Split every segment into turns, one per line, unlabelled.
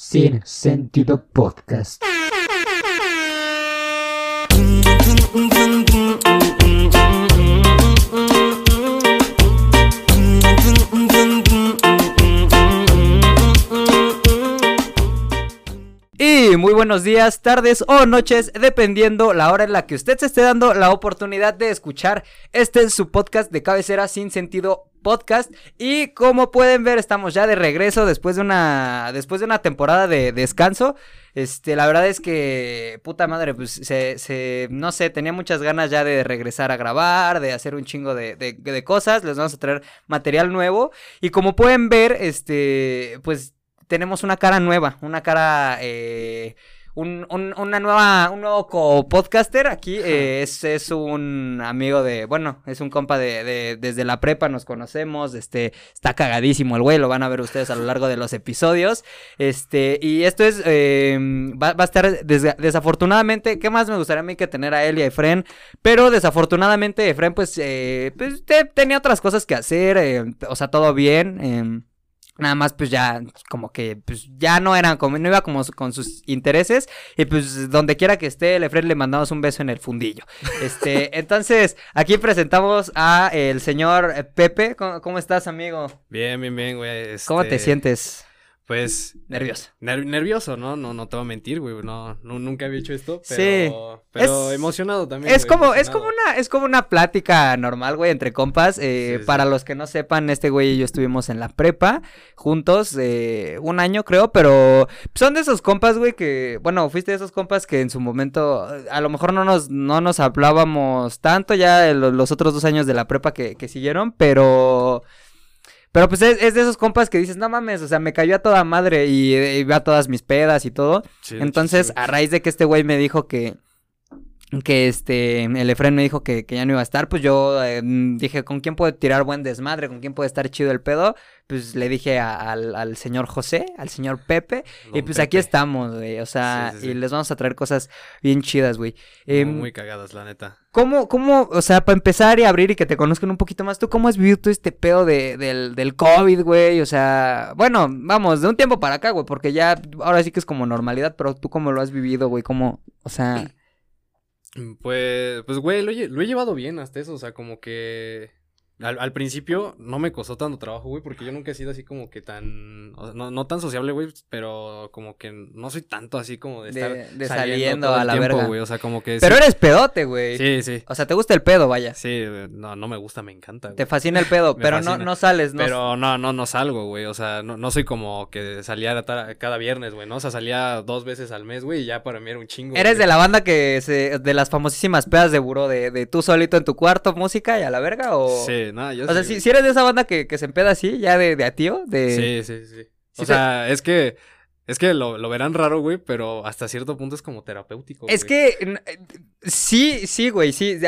Sin Sentido Podcast.
Muy buenos días, tardes o noches, dependiendo la hora en la que usted se esté dando la oportunidad de escuchar este es su podcast de cabecera sin sentido podcast. Y como pueden ver estamos ya de regreso después de una después de una temporada de descanso. Este la verdad es que puta madre pues se, se no sé tenía muchas ganas ya de regresar a grabar de hacer un chingo de, de, de cosas. Les vamos a traer material nuevo. Y como pueden ver este pues tenemos una cara nueva, una cara, eh, un, un, una nueva, un nuevo co-podcaster. Aquí, eh, es, es un amigo de, bueno, es un compa de, de, desde la prepa, nos conocemos, este, está cagadísimo el güey, lo van a ver ustedes a lo largo de los episodios, este, y esto es, eh, va, va, a estar, des, desafortunadamente, ¿qué más me gustaría a mí que tener a él y a Efren? Pero desafortunadamente Efren, pues, eh, pues te, tenía otras cosas que hacer, eh, o sea, todo bien, eh, Nada más, pues ya, como que, pues ya no eran, como, no iba como con sus intereses. Y pues donde quiera que esté, Lefred le mandamos un beso en el fundillo. Este, entonces, aquí presentamos a el señor Pepe. ¿Cómo, cómo estás, amigo?
Bien, bien, bien, güey. Este...
¿Cómo te sientes?
Pues.
Nervioso.
Ner nervioso, ¿no? No, no te voy a mentir, güey. No, no, nunca había hecho esto. Pero, sí. Pero es, emocionado también.
Es
güey,
como,
emocionado.
es como una, es como una plática normal, güey, entre compas. Eh, sí, para los que no sepan, este güey y yo estuvimos en la prepa juntos, eh, un año creo, pero son de esos compas, güey, que, bueno, fuiste de esos compas que en su momento, a lo mejor no nos, no nos hablábamos tanto ya los, los otros dos años de la prepa que, que siguieron, pero. Pero pues es, es, de esos compas que dices, no mames, o sea, me cayó a toda madre y, va a todas mis pedas y todo. Entonces, a raíz de que este güey me dijo que, que este, el Efren me dijo que, que, ya no iba a estar, pues yo eh, dije, ¿con quién puedo tirar buen desmadre? ¿Con quién puede estar chido el pedo? Pues le dije a, al, al, señor José, al señor Pepe, Don y pues Pepe. aquí estamos, güey, o sea, sí, sí, y les vamos a traer cosas bien chidas, güey.
Eh, muy cagadas, la neta.
¿Cómo, cómo, o sea, para empezar y abrir y que te conozcan un poquito más, ¿tú cómo has vivido todo este pedo de, del, del COVID, güey? O sea, bueno, vamos, de un tiempo para acá, güey, porque ya, ahora sí que es como normalidad, pero tú cómo lo has vivido, güey, cómo, o sea...
Pues, pues, güey, lo, lo, he llevado bien hasta eso, o sea, como que al, al, principio no me costó tanto trabajo, güey, porque yo nunca he sido así como que tan, o sea, no, no, tan sociable, güey, pero como que no soy tanto así como de estar
de, de saliendo a la
tiempo,
verga,
güey, o sea, como que...
Pero sí. eres pedote, güey.
Sí, sí.
O sea, te gusta el pedo, vaya.
Sí, no, no me gusta, me encanta. Güey.
Te fascina el pedo, pero no, no sales, ¿no?
Pero no, no, no salgo, güey, o sea, no, no soy como que salía cada viernes, güey, ¿no? O sea, salía dos veces al mes, güey, y ya para mí era un chingo.
Eres
güey.
de la banda que se, de las famosísimas pedas de buró, de, de tú solito en tu cuarto, música y a la verga, o...
Sí, no, yo
O sea, si, si eres de esa banda que, que se empeda así, ya de, de a tío, de...
Sí, sí, sí. O sea, es que es que lo, lo, verán raro, güey, pero hasta cierto punto es como terapéutico.
Es que eh, sí, sí, güey, sí,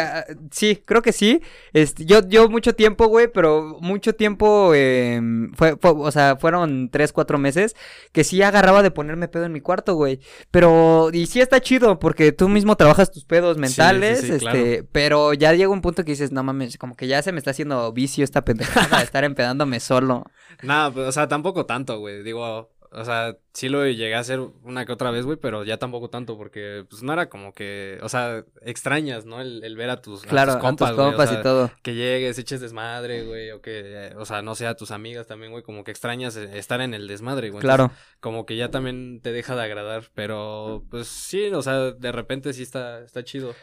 sí, creo que sí. Este, yo, yo mucho tiempo, güey, pero mucho tiempo, eh, fue, fue, o sea, fueron tres, cuatro meses que sí agarraba de ponerme pedo en mi cuarto, güey. Pero, y sí está chido, porque tú mismo trabajas tus pedos mentales, sí, sí, sí, este, claro. pero ya llega un punto que dices, no mames, como que ya se me está haciendo vicio esta pendejada de estar empedándome solo.
Nada, pues, o sea, tampoco tanto, güey, digo o sea, sí lo llegué a hacer una que otra vez, güey, pero ya tampoco tanto porque, pues, no era como que, o sea, extrañas, ¿no? El, el ver a tus,
claro,
a tus compas,
a tus compas
o sea,
y todo.
Que llegues, eches desmadre, güey, o que, o sea, no sé, a tus amigas también, güey, como que extrañas estar en el desmadre, güey.
Claro.
Entonces, como que ya también te deja de agradar, pero, pues, sí, o sea, de repente sí está, está chido.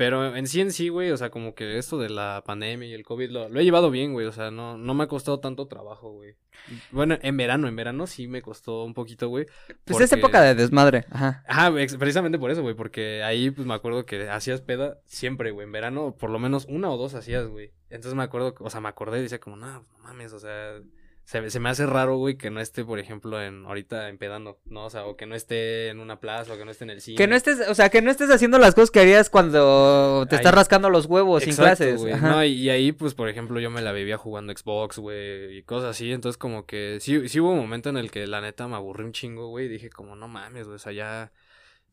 Pero en sí en sí, güey, o sea, como que esto de la pandemia y el COVID lo, lo he llevado bien, güey, o sea, no, no me ha costado tanto trabajo, güey. Bueno, en verano, en verano sí me costó un poquito, güey.
Pues porque... es época de desmadre, ajá.
Ajá, precisamente por eso, güey, porque ahí pues me acuerdo que hacías peda siempre, güey, en verano por lo menos una o dos hacías, güey. Entonces me acuerdo, o sea, me acordé y decía como, no, no mames, o sea, se, se, me hace raro, güey, que no esté, por ejemplo, en ahorita empedando, ¿no? O sea, o que no esté en una plaza, o que no esté en el cine.
Que no estés, o sea, que no estés haciendo las cosas que harías cuando te ahí, estás rascando los huevos
exacto,
sin clases.
No, y, y, ahí, pues, por ejemplo, yo me la vivía jugando Xbox, güey, y cosas así. Entonces, como que sí, sí hubo un momento en el que la neta me aburrí un chingo, güey, y dije como, no mames, güey, o sea, ya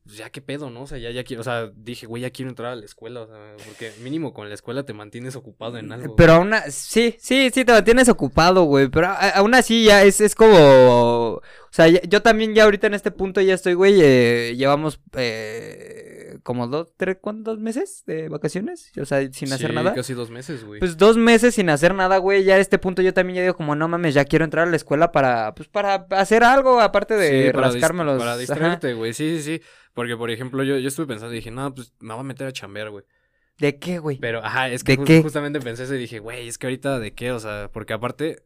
pues ya qué pedo, ¿no? O sea, ya, ya quiero, o sea, dije, güey, ya quiero entrar a la escuela, o sea, porque mínimo con la escuela te mantienes ocupado en algo.
Pero aún sí, sí, sí, te mantienes ocupado, güey. Pero aún así ya es, es como. O sea, yo también ya ahorita en este punto ya estoy, güey. eh, llevamos eh, como dos, tres, ¿cuántos meses de vacaciones? O sea, sin hacer
Sí,
nada.
casi dos meses, güey.
Pues dos meses sin hacer nada, güey. Ya a este punto yo también ya digo como, no mames, ya quiero entrar a la escuela para, pues para hacer algo aparte de
Sí, para dis-
rascarme los...
Para distraerte, güey, sí, sí, sí. Porque, por ejemplo, yo, yo estuve pensando y dije, no, pues me voy a meter a chambear, güey.
¿De qué, güey?
Pero, ajá, es que
¿De qué?
justamente pensé eso y dije, güey, es que ahorita de qué, o sea, porque aparte,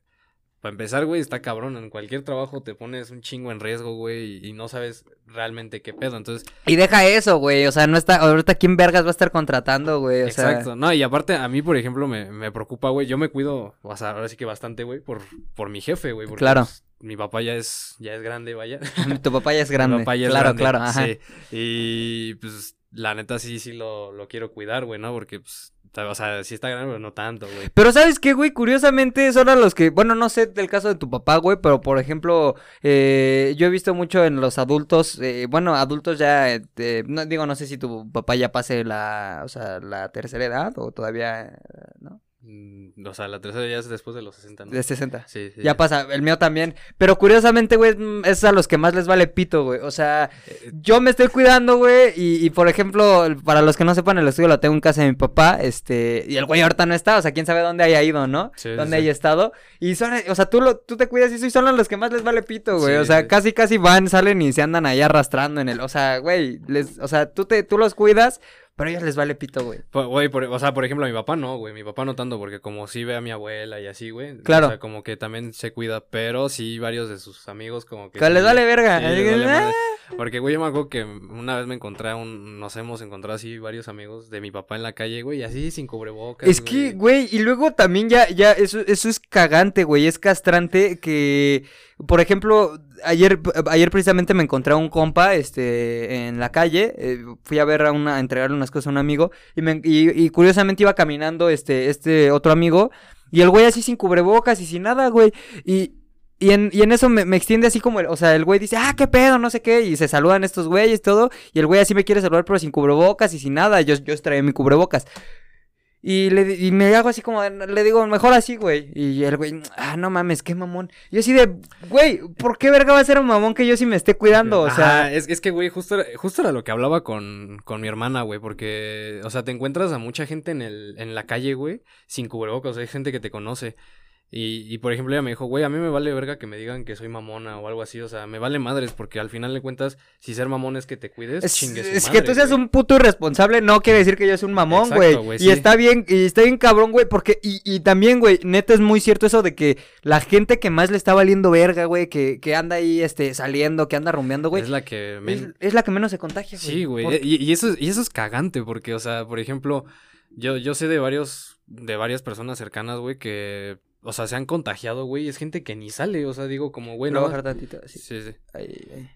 para empezar, güey, está cabrón. En cualquier trabajo te pones un chingo en riesgo, güey, y, no sabes realmente qué pedo. Entonces,
Y deja eso, güey. O sea, no está... Ahorita quién vergas va a estar contratando, güey. O sea...
exacto. No, y aparte, a mí, por ejemplo, me, me preocupa, güey. Yo me cuido, o sea, ahora sí que bastante, güey, por, por mi jefe, güey. porque,
Claro.
pues, mi papá ya es, ya es grande, vaya.
Tu papá ya es grande.
Mi papá ya es
claro,
grande,
claro, ajá.
Sí. Y pues la neta sí, sí lo, lo quiero cuidar, güey, ¿no? Porque, pues, o sea, sí está grande, pero no tanto, güey.
Pero ¿sabes qué, güey? Curiosamente son a los que, bueno, no sé del caso de tu papá, güey, pero por ejemplo, eh, yo he visto mucho en los adultos, eh, bueno, adultos ya, eh, no digo, no sé si tu papá ya pase la, o sea, la tercera edad o todavía, eh, ¿no?
Mm, O sea, la tercera ya es después de los 60, ¿no?
De 60.
Sí, sí.
Ya pasa, el mío también. Pero curiosamente, güey, mm, es a los que más les vale pito, güey. O sea,
Eh,
yo me estoy cuidando, güey. Y, y, por ejemplo, para los que no sepan, el estudio lo tengo en casa de mi papá. Este, y el güey ahorita no está. O sea, quién sabe dónde haya ido, ¿no?
Sí,
dónde haya estado. Y son, o sea, tú, lo, tú te cuidas y son a los que más les vale pito, güey. O sea, casi, casi van, salen y se andan ahí arrastrando en el. O sea, güey, les, o sea, tú, te, tú los cuidas, pero a ellos les vale pito, güey.
Po- Güey, o sea, por ejemplo, a mi papá no, güey. Mi papá no tanto, porque como sí ve a mi abuela y así, güey.
Claro.
O sea, como que también se cuida, pero sí varios de sus amigos como que...
Que
sí-
les vale verga.
Porque, güey, yo me acuerdo que una vez me encontré un... Nos hemos encontrado así varios amigos de mi papá en la calle, güey, y así sin cubrebocas,
Es que, güey, y luego también ya, ya, eso, eso es cagante, güey, es castrante que, por ejemplo, ayer, ayer precisamente me encontré a un compa, este, en la calle, eh, fui a ver a una, a entregarle unas cosas a un amigo, y, me, y, y curiosamente iba caminando, este, este otro amigo, y el güey así sin cubrebocas y sin nada, güey, y... Y en, y en eso me, me extiende así como, el, o sea, el güey dice, ah, qué pedo, no sé qué, y se saludan estos güeyes, todo, y el güey así me quiere saludar, pero sin cubrebocas y sin nada, yo, yo traía mi cubrebocas. Y, le, y me hago así como, le digo, mejor así, güey. Y el güey, ah, no mames, qué mamón. Yo así de, güey, ¿por qué verga va a ser un mamón que yo sí me esté cuidando? O sea,
es, es que, güey, justo, justo era lo que hablaba con, con mi hermana, güey, porque, o sea, te encuentras a mucha gente en, el, en la calle, güey, sin cubrebocas, hay gente que te conoce. Y, y, por ejemplo, ella me dijo, güey, a mí me vale verga que me digan que soy mamona o algo así, o sea, me vale madres, porque al final de cuentas, si ser mamón es que te cuides,
es,
chingue su
es
madre,
que tú seas
güey.
un puto irresponsable no quiere decir que yo soy un mamón,
Exacto,
güey.
güey,
Y está bien, y está bien cabrón, güey, porque, y, y también, güey, neta es muy cierto eso de que la gente que más le está valiendo verga, güey, que, que anda ahí, este, saliendo, que anda rumbeando, güey,
Es la que... men-
es, es la que menos se contagia, güey.
Sí, güey.
Por-
Y, y eso, es- y eso es cagante, porque, o sea, por ejemplo, yo, yo sé de varios, de varias personas cercanas, güey, que, o sea, se han contagiado, güey, es gente que ni sale, o sea, digo, como, güey, no.
bajar tantito, así.
Sí, sí.
Ahí, ahí,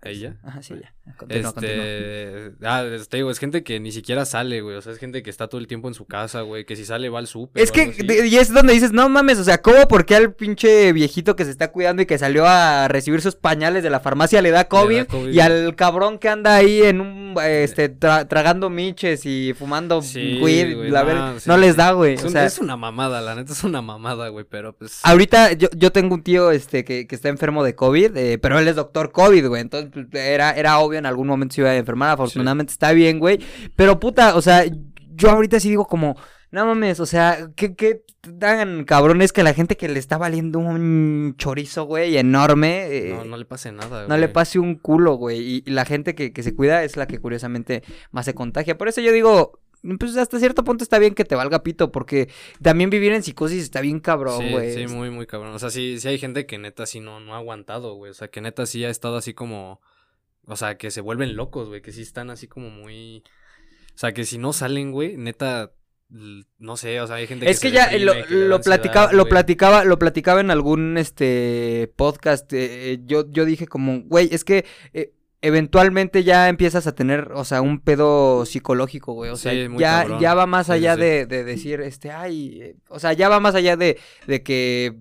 ¿Ahí
ya?
Ajá, sí, ya. Continúa, continúa.
Este, ah, te digo, es gente que ni siquiera sale, güey, o sea, es gente que está todo el tiempo en su casa, güey, que si sale va al súper.
Es que, y es donde dices, no mames, o sea, ¿cómo por qué al pinche viejito que se está cuidando y que salió a recibir sus pañales de la farmacia le da COVID?
COVID.
Y al cabrón que anda ahí en un, este, tra- tragando miches y fumando
Sí,
weed,
güey,
la
no,
ver-
sí,
no les da, güey.
Es,
O
un-
sea,
es una mamada, la neta es una mamada, güey, pero pues...
ahorita yo, yo tengo un tío, este, que, que está enfermo de COVID, eh, pero él es doctor COVID, güey. Entonces, pues, era, era obvio en algún momento se iba a enfermar, afortunadamente está bien, güey. Pero puta, o sea, yo ahorita sí digo como, no mames, o sea, ¿qué, qué tan cabrones que la gente que le está valiendo un chorizo, güey, enorme, eh,
No, no le pase nada,
no le
güey.
pase un culo, güey. Y, y la gente que, que se cuida es la que curiosamente más se contagia. Por eso yo digo, pues hasta cierto punto está bien que te valga pito, porque también vivir en psicosis está bien cabrón,
Sí,
güey.
sí, muy, muy cabrón. O sea, sí, sí hay gente que neta sí no, no ha aguantado, güey. O sea, que neta sí ha estado así como. O sea, que se vuelven locos, güey. Que sí están así como muy. O sea, que si no salen, güey, neta. No sé, o sea, hay gente
Es
que
que
se
ya lo,
que
lo platicaba,
ansiedad,
lo platicaba, lo platicaba en algún este podcast. eh, yo, yo dije como, güey, es que eh, eventualmente ya empiezas a tener, o sea, un pedo psicológico, güey. O sea,
Sí,
ya,
cabrón.
ya va más
sí,
allá
sí.
De, de decir, este, ay, eh, o sea, ya va más allá de, de que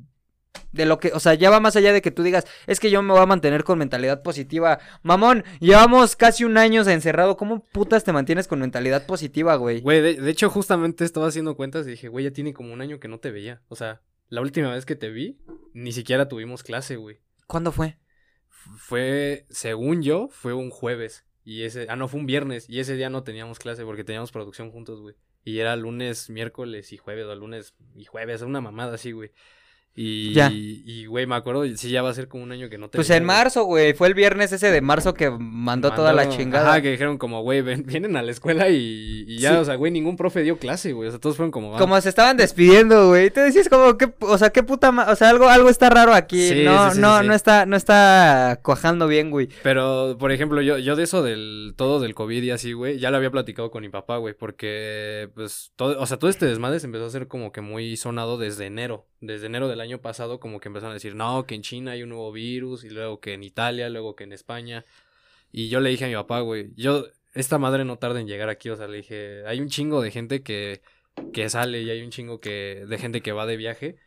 de lo que, o sea, ya va más allá de que tú digas, es que yo me voy a mantener con mentalidad positiva. Mamón, llevamos casi un año encerrado, ¿cómo putas te mantienes con mentalidad positiva, güey?
Güey, de, de hecho, justamente estaba haciendo cuentas y dije, güey, ya tiene como un año que no te veía. O sea, la última vez que te vi, ni siquiera tuvimos clase, güey.
¿Cuándo fue?
Fue, según yo, fue un jueves. Y ese, ah, no, fue un viernes. Y ese día no teníamos clase porque teníamos producción juntos, güey. Y era lunes, miércoles y jueves, o lunes y jueves, una mamada así, güey. Y,
Ya.
y, güey, me acuerdo, sí, ya va a ser como un año que no te
Pues en marzo, güey, fue el viernes ese de marzo que mandó toda la chingada.
Ajá, que dijeron como, güey, vienen a la escuela y, y ya,
Sí.
o sea, güey, ningún profe dio clase, güey. O sea, todos fueron como, ah,
Como se estaban despidiendo, güey. Te decías como que, o sea, qué puta o sea, algo, algo está raro aquí.
Sí,
no,
sí,
no, no está, no está cuajando bien, güey.
Pero, por ejemplo, yo, yo de eso del todo del COVID y así, güey, ya lo había platicado con mi papá, güey, porque, pues, todo, o sea, todo este desmadre se empezó a hacer como que muy sonado desde enero. Desde enero del año pasado, como que empezaron a decir, no, que en China hay un nuevo virus, y luego que en Italia, luego que en España. Y yo le dije a mi papá, güey, yo, esta madre no tarda en llegar aquí, o sea, le dije, hay un chingo de gente que, que sale y hay un chingo que, de gente que va de viaje.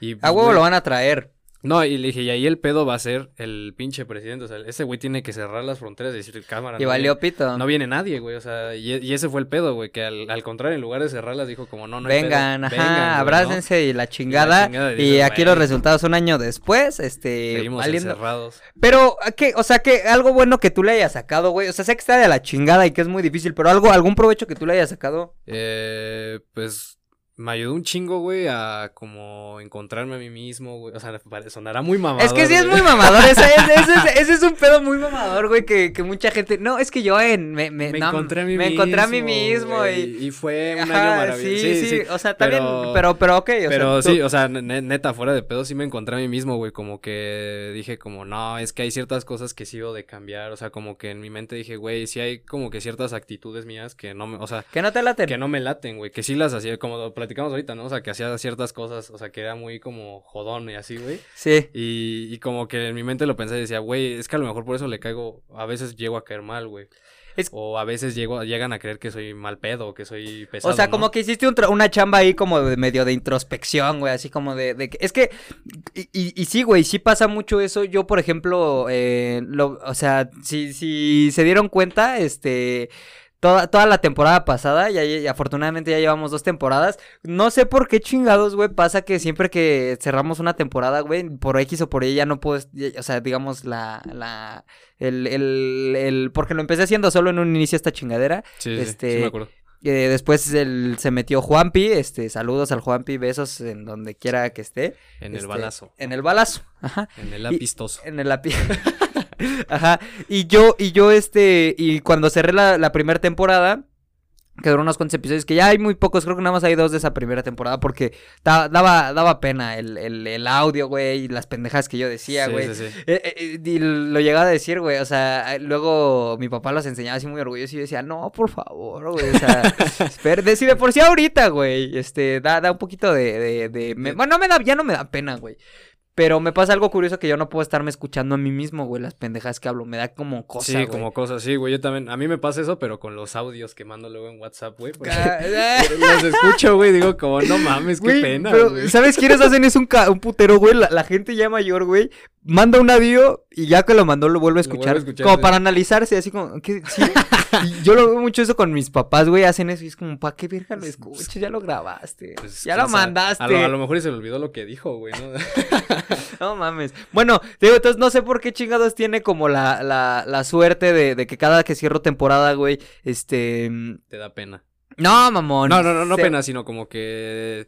Y,
A huevo
güey,
lo van a traer.
No, y le dije, y ahí el pedo va a ser el pinche presidente. O sea, ese güey tiene que cerrar las fronteras y decir, cámara.
Y
no
valió
viene-
pito.
No viene nadie, güey. O sea, y, y ese fue el pedo, güey. Que al, al contrario, en lugar de cerrarlas, dijo como, no, no hay pedo,
Vengan, ajá,
vengan, güey, ¿no?
abrácense y la chingada.
chingada,
Y,
dices,
aquí los resultados un año después, este,
Seguimos encerrados.
Pero, ¿a ¿qué? O sea, que algo bueno que tú le hayas sacado, güey. O sea, sé que está de la chingada y que es muy difícil, pero algo, algún provecho que tú le hayas sacado.
Eh, pues me ayudó un chingo, güey, a como encontrarme a mí mismo, güey. O sea, sonará muy mamador.
es que sí es muy mamador, ese, ese- ese es, ese es un pedo muy mamador, güey, que, que mucha gente, no, es que yo en, me, me,
Me
no,
encontré a mí
me
mismo.
encontré a mí mismo
güey,
y...
y fue un
Ajá,
año maravilloso.
Sí, sí, o sea, también,
pero-
pero, pero, ok, o
Pero
sea, tú-
sí, o sea, ne- neta, fuera de pedo, sí me encontré a mí mismo, güey, como que dije como, no, es que hay ciertas cosas que sigo de cambiar, o sea, como que en mi mente dije, güey, sí hay como que ciertas actitudes mías que no me, o sea,
que no te laten.
que no me laten, güey, que sí las hacía, como platicamos ahorita, ¿no? O sea, que hacía ciertas cosas, o sea, que era muy como jodón y así, güey,
Sí,
y, y como que en mi mente lo pensé y decía, güey, es que a lo mejor por eso le caigo, a veces llego a caer mal, güey.
Es-
O a veces llego, llegan a creer que soy mal pedo, que soy pesado,
o sea,
¿no?
como que hiciste un una chamba ahí como de medio de introspección, güey, así como de, de es que, y, y, y sí, güey, sí pasa mucho eso, yo, por ejemplo, eh, lo, o sea, si, si se dieron cuenta, este... Toda, toda la temporada pasada, y, ahí- y afortunadamente ya llevamos dos temporadas. No sé por qué chingados, güey, pasa que siempre que cerramos una temporada, güey, por X o por Y ya no puedo, ya- o sea, digamos, la, la, el, el, el, porque lo empecé haciendo solo en un inicio esta chingadera.
Sí, sí, sí,
este,
sí me acuerdo.
Eh, después el- se metió Juanpi, este, saludos al Juanpi, besos en donde quiera que esté.
En el
Este,
balazo,
En el balazo, ajá.
en el
y-
apistoso.
En el api- Ajá. Y yo, y yo, este, y cuando cerré la, la primera temporada, que duró unos cuantos episodios, que ya hay muy pocos, creo que nada más hay dos de esa primera temporada, porque da- daba, daba pena el, el, el audio, güey, y las pendejas que yo decía,
Sí,
güey.
sí, sí.
Eh, eh, y lo llegaba a decir, güey, o sea, luego mi papá los enseñaba así muy orgulloso y yo decía, no, por favor, güey, o sea, espera, de, si de por sí ahorita, güey, este, da, da un poquito de, de, de- me- bueno, no me da, ya no me da pena, güey, pero me pasa algo curioso que yo no puedo estarme escuchando a mí mismo, güey, las pendejas que hablo, me da como cosa,
Sí,
güey.
como cosas, sí, güey, yo también, a mí me pasa eso, pero con los audios que mando luego en WhatsApp, güey, porque
Ah,
los escucho, güey, digo como, no mames, qué pena,
pero,
güey.
¿sabes quiénes hacen eso? Un, ca- un putero, güey. La, la gente ya mayor, güey. Manda un audio y ya que lo mandó lo vuelve a
vuelve
escuchar.
a escuchar,
como
sí.
para analizarse, así como, ¿qué? Sí. Y yo lo veo mucho eso con mis papás, güey. Hacen eso y es como, ¿para qué verga lo escuchas? Ya lo grabaste.
Pues,
ya lo mandaste.
A lo, a lo mejor se le olvidó lo que dijo, güey, ¿no?
No mames. Bueno, te digo, entonces no sé por qué chingados tiene como la, la, la suerte de, de que cada que cierro temporada, güey, este...
Te da pena.
No, mamón.
No, no, no, no
Se-
pena, sino como que...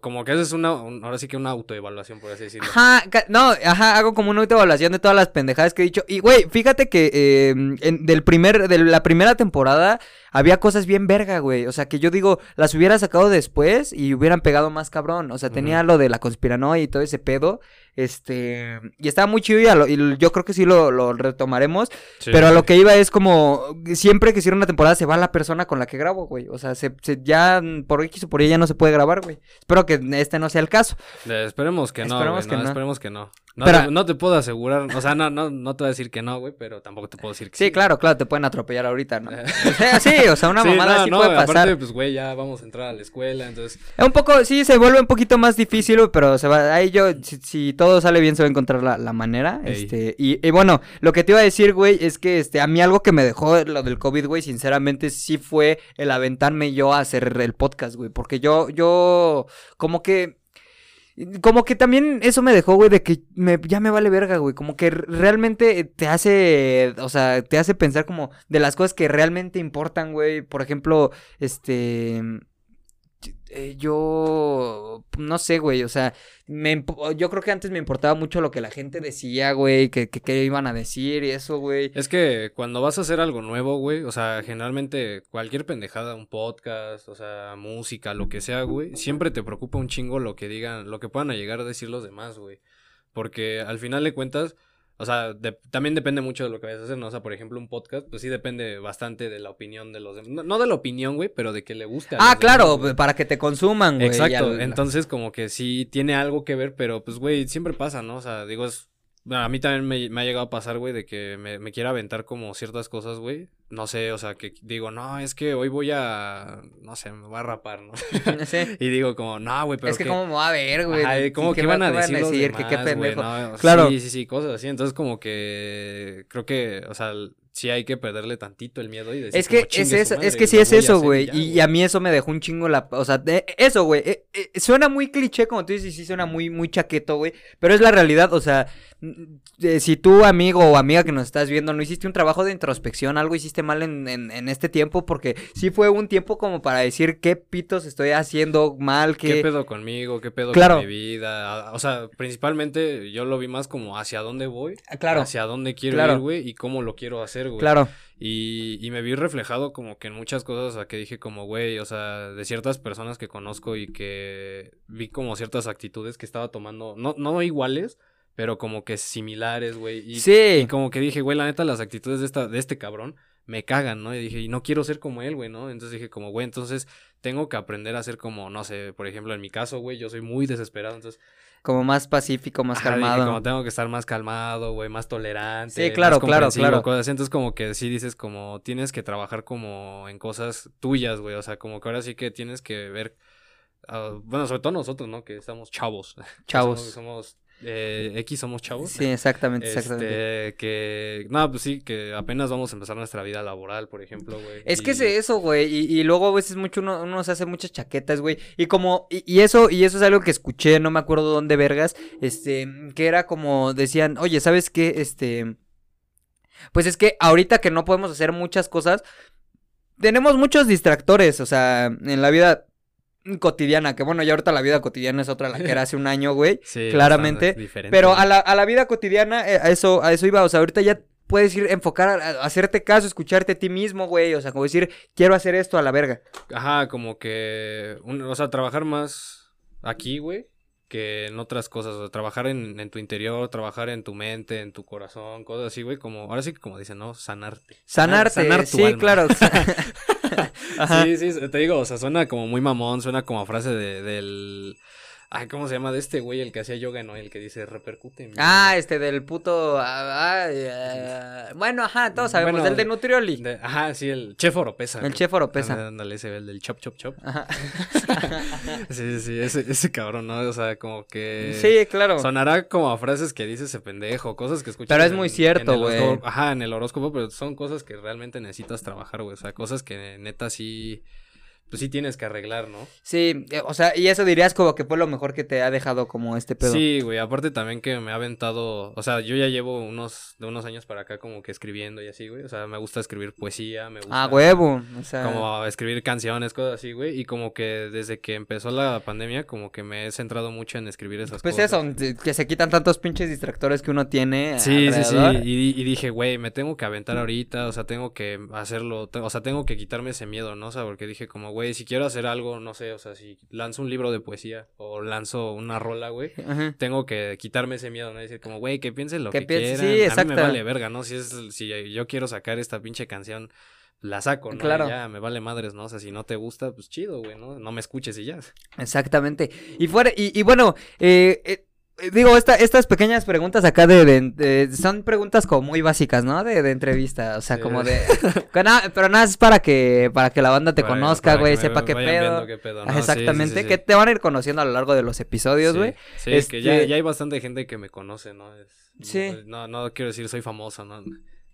Como que haces una, un- ahora sí que una autoevaluación, por así decirlo.
Ajá, no, ajá, hago como una autoevaluación de todas las pendejadas que he dicho. Y, güey, fíjate que eh, en- del primer, de la primera temporada había cosas bien verga, güey. O sea, que yo digo, las hubiera sacado después y hubieran pegado más cabrón. O sea, tenía lo de la conspiranoia y todo ese pedo. Este, y estaba muy chido y, a lo- y yo creo que sí lo, lo retomaremos.
Sí,
pero a lo que iba es como, siempre que cierra una temporada se va la persona con la que grabo, güey. O sea, se, se- ya por X o por Y ya no se puede grabar, güey. Espero que este no sea el caso.
Esperemos que no,
Esperemos
güey,
que
no,
no.
esperemos que no. No,
Pero-
te, no te puedo asegurar, o sea, no, no, no te voy a decir que no, güey, pero tampoco te puedo decir que sí.
Sí, claro, claro, te pueden atropellar ahorita, ¿no?
Eh.
Sí, o sea, una
Sí,
mamada
no,
sí
no,
puede
aparte,
pasar.
pues, güey, ya vamos a entrar a la escuela, entonces...
Es un poco, sí, se vuelve un poquito más difícil, pero se va, ahí yo, si, si todo sale bien, se va a encontrar la, la manera,
Ey.
este, y, y bueno, lo que te iba a decir, güey, es que, este, a mí algo que me dejó lo del COVID, güey, sinceramente, sí fue el aventarme yo a hacer el podcast, güey, porque yo, yo, como que... Como que también eso me dejó, güey, de que me, ya me vale verga, güey. Como que realmente te hace, o sea, te hace pensar como de las cosas que realmente importan, güey. Por ejemplo, este... eh, yo no sé, güey, o sea, me yo creo que antes me importaba mucho lo que la gente decía, güey, que, que, que iban a decir y eso, güey.
Es que cuando vas a hacer algo nuevo, güey, o sea, generalmente cualquier pendejada, un podcast, o sea, música, lo que sea, güey, siempre te preocupa un chingo lo que digan, lo que puedan llegar a decir los demás, güey. Porque al final de cuentas, o sea, de- también depende mucho de lo que vayas a hacer, ¿no? O sea, por ejemplo, un podcast, pues sí depende bastante de la opinión de los demás. No, no de la opinión, güey, pero de que le guste a
Ah, claro,
demás,
para que te consuman, güey.
Exacto,
al-
entonces como que sí tiene algo que ver, pero pues, güey, siempre pasa, ¿no? O sea, digo, es... bueno, a mí también me, me ha llegado a pasar, güey, de que me, me quiera aventar como ciertas cosas, güey. No sé, o sea, que digo, no, es que hoy voy a, no sé, me voy a rapar, ¿no?
Sí.
y digo como, no, güey, pero
Es que
que...
cómo me va a ver, güey. ¿qué
que
va-
van a
van
decir, los
que qué
demás,
pendejo.
¿no?
Claro.
Sí, sí, sí, cosas así. Entonces como que creo que, o sea, sí hay que perderle tantito el miedo y decir
Es que
como, "Chingue
es eso,
madre,
es que sí es eso, güey. Y, y a mí eso me dejó un chingo la, o sea, de- eso, güey. eh, eh, suena muy cliché, como tú dices, y sí suena muy, muy chaqueto, güey. Pero es la realidad, o sea, eh, si tú, amigo o amiga que nos estás viendo, no hiciste un trabajo de introspección, algo hiciste mal en, en, en este tiempo, porque sí fue un tiempo como para decir qué pitos estoy haciendo mal,
¿Qué
qué.
pedo conmigo? ¿Qué pedo
Claro.
con mi vida? O sea, principalmente yo lo vi más como hacia dónde voy,
Ah, Claro,
hacia dónde quiero
Claro.
ir, güey, y cómo lo quiero hacer, güey.
claro.
Y, y me vi reflejado como que en muchas cosas, o sea, que dije como, güey, o sea, de ciertas personas que conozco y que vi como ciertas actitudes que estaba tomando, no, no iguales, pero como que similares, güey. Y,
Sí.
y como que dije, güey, la neta, las actitudes de, esta, de este cabrón me cagan, ¿no? Y dije, y no quiero ser como él, güey, ¿no? Entonces dije como, güey, entonces tengo que aprender a ser como, no sé, por ejemplo, en mi caso, güey, yo soy muy desesperado, entonces...
Como más pacífico, más
ajá, dije,
calmado.
como tengo que estar más calmado, güey, más tolerante.
Sí, claro,
más
claro, claro.
Cosas. Entonces como que sí dices como, tienes que trabajar como en cosas tuyas, güey, o sea, como que ahora sí que tienes que ver... ah, bueno, sobre todo nosotros, ¿no? Que estamos chavos.
Chavos.
somos, somos, eh, X somos chavos.
Sí, exactamente, exactamente.
Este, que, no, pues sí, que apenas vamos a empezar nuestra vida laboral, por ejemplo, güey.
Es que es eso, güey. Y, y luego a veces mucho uno, uno se hace muchas chaquetas, güey. Y como, y, y eso, y eso es algo que escuché, no me acuerdo dónde vergas. Este, que era como decían, oye, ¿sabes qué? Este. Pues es que ahorita que no podemos hacer muchas cosas, tenemos muchos distractores, o sea, en la vida cotidiana, que bueno, ya ahorita la vida cotidiana es otra la que era hace un año, güey.
Sí,
claramente,
diferente,
Pero a la, a la vida cotidiana, eh, a eso, a eso iba, o sea, ahorita ya puedes ir enfocar, a, a hacerte caso, escucharte a ti mismo, güey, o sea, como decir, quiero hacer esto a la verga.
Ajá, como que, un- o sea, trabajar más aquí, güey, que en otras cosas, o sea, trabajar en, en tu interior, trabajar en tu mente, en tu corazón, cosas así, güey, como, ahora sí que como dicen, ¿no? Sanarte.
Sanarte,
Sanar tu
sí,
alma.
claro.
Sí, sí, te digo, o sea, suena como muy mamón, suena como a frase de, del... Ay, ¿cómo se llama? De este güey, el que hacía yoga, ¿no? El que dice, repercute. en mí".
Ah, este del puto. ah, ah, ah, bueno, ajá, todos sabemos.
Bueno,
del de Nutrioli.
De- ajá, sí, el chef Oropesa.
El chef Oropesa.
Ándale, ándale, ese, el del chop, chop, chop.
Ajá.
Sí, sí, sí, ese, ese cabrón, ¿no? O sea, como que...
sí, claro.
Sonará como a frases que dice ese pendejo, cosas que escuchas.
Pero es
en-
muy cierto,
el
güey.
Ajá, en el horóscopo, pero son cosas que realmente necesitas trabajar, güey. O sea, cosas que neta sí. Pues sí tienes que arreglar, ¿no?
Sí, eh, o sea, y eso dirías como que fue lo mejor que te ha dejado como este pedo.
Sí, güey. Aparte también que me ha aventado. O sea, yo ya llevo unos. De unos años para acá, como que escribiendo y así, güey. O sea, me gusta escribir poesía, me gusta.
Ah, huevo. O sea.
Como escribir canciones, cosas así, güey. Y como que desde que empezó la pandemia, como que me he centrado mucho en escribir esas
Pues
cosas.
eso, de- que se quitan tantos pinches distractores que uno tiene.
Sí, sí, sí. Y, y dije, güey, me tengo que aventar ahorita, o sea, tengo que hacerlo, o sea, tengo que quitarme ese miedo, ¿no? O sea, porque dije como, güey, si quiero hacer algo, no sé, o sea, si lanzo un libro de poesía o lanzo una rola, güey, tengo que quitarme ese miedo, ¿no? Decir como, güey, que piensen lo
Que
que,
piense-
quieran.
sí,
A mí me vale verga, ¿no? Si es, si yo quiero sacar esta pinche canción, la saco, ¿no?
Claro.
Y ya, me vale madres, ¿no? O sea, si no te gusta, pues chido, güey, ¿no? No me escuches y ya.
Exactamente. Y fuera, y, y bueno, eh, eh, digo, esta, estas pequeñas preguntas acá de, de- de- son preguntas como muy básicas, ¿no? De, de entrevista, o sea,
Sí.
como de, pero nada es para que, para que la banda te
Para-
conozca, güey, sepa qué pedo.
qué pedo, ¿no?
Ah, Exactamente,
sí, sí.
que te van a ir conociendo a lo largo de los episodios, güey.
Sí, es que ya, ya hay bastante gente que me conoce, ¿no? Es-
Sí.
No, no quiero decir soy famoso, ¿no?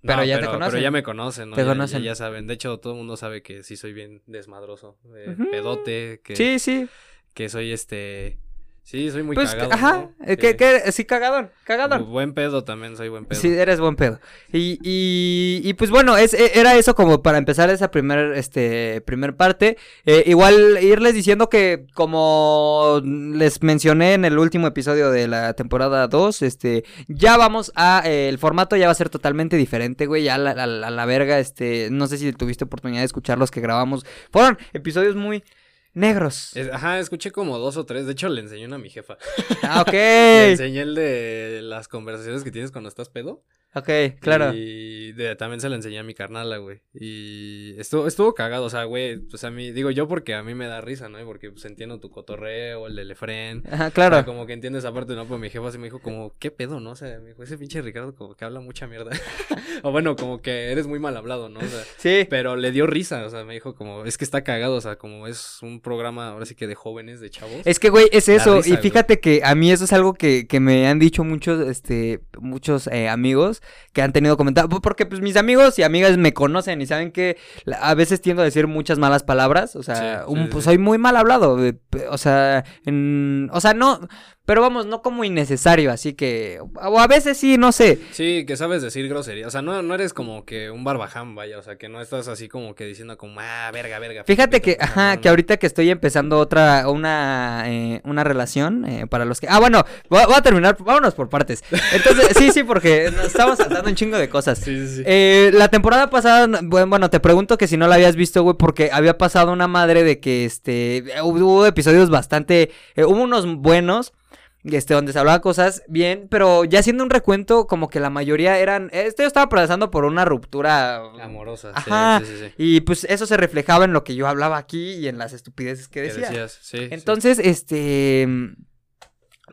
Pero
No,
ya te conocen.
Pero ya me conocen, ¿no?
Te
Ya-
conocen.
Ya, saben. De hecho, todo el mundo sabe que sí soy bien desmadroso. eh. Pedote, que,
Sí, sí.
que soy este... Sí, soy muy
Pues,
cagado,
ajá,
¿no?
eh, que,
Sí.
que, sí, cagadón, cagadón.
Bu- Buen pedo también, soy buen pedo.
Sí, eres buen pedo. Y, y, y pues bueno, es, e- era eso como para empezar esa primer, este, primer parte. Eh, igual irles diciendo que como les mencioné en el último episodio de la temporada 2, este, ya vamos a, eh, el formato ya va a ser totalmente diferente, güey, ya a la, la- a la verga, este, no sé si tuviste oportunidad de escuchar los que grabamos. Fueron episodios muy negros.
Es- ajá, escuché como dos o tres. De hecho, le enseñé una a mi jefa.
Ah, ok.
Le enseñé el de las conversaciones que tienes cuando estás pedo.
Ok, claro.
Y de- también se la enseñé a mi carnala, güey. Y estuvo, estuvo cagado, o sea, güey, pues a mí, digo yo porque a mí me da risa, ¿no? Y porque pues entiendo tu cotorreo, el de Lefren.
Ajá,
O
claro.
sea, como que entiendes esa parte, ¿no? Pues mi jefa sí me dijo como, ¿qué pedo, no? O sea, me dijo, ese pinche Ricardo como que habla mucha mierda. o bueno, como que eres muy mal hablado, ¿no? O sea,
Sí.
pero le dio risa, o sea, me dijo como, es que está cagado, o sea, como es un programa ahora sí que de jóvenes, de chavos.
Es que, güey, es eso.
risa,
y
güey.
fíjate que a mí eso es algo que, que me han dicho muchos, este, muchos eh, amigos que han tenido comentarios. Porque, pues, mis amigos y amigas me conocen y saben que a veces tiendo a decir muchas malas palabras. O sea,
Sí,
un-
sí,
pues, soy muy mal hablado. eh, O sea, en, o sea, no, pero vamos, no como innecesario. Así que, o a veces sí, no sé.
Sí, que sabes decir grosería. O sea, no, no eres como que un barbaján, vaya. O sea, que no estás así como que diciendo como, ah, verga, verga.
Fíjate que,
pito". No,
ajá,
no,
que ahorita que estoy empezando otra, una, eh, una relación, eh, para los que... Ah, bueno, voy a, voy a terminar, vámonos por partes. Entonces, sí, sí, porque nos estamos saltando un chingo de cosas.
Sí, sí, sí.
Eh, la temporada pasada, bueno, bueno, te pregunto que si no la habías visto, güey, porque había pasado una madre de que, este, hubo, hubo episodios bastante, eh, hubo unos buenos, este, donde se hablaba cosas bien, pero ya haciendo un recuento, como que la mayoría eran, este yo estaba procesando por una ruptura
Amorosa.
Ajá.
Sí, sí, sí. sí.
y pues eso se reflejaba en lo que yo hablaba aquí y en las estupideces que
¿Qué
decía.
decías? Sí.
Entonces, este.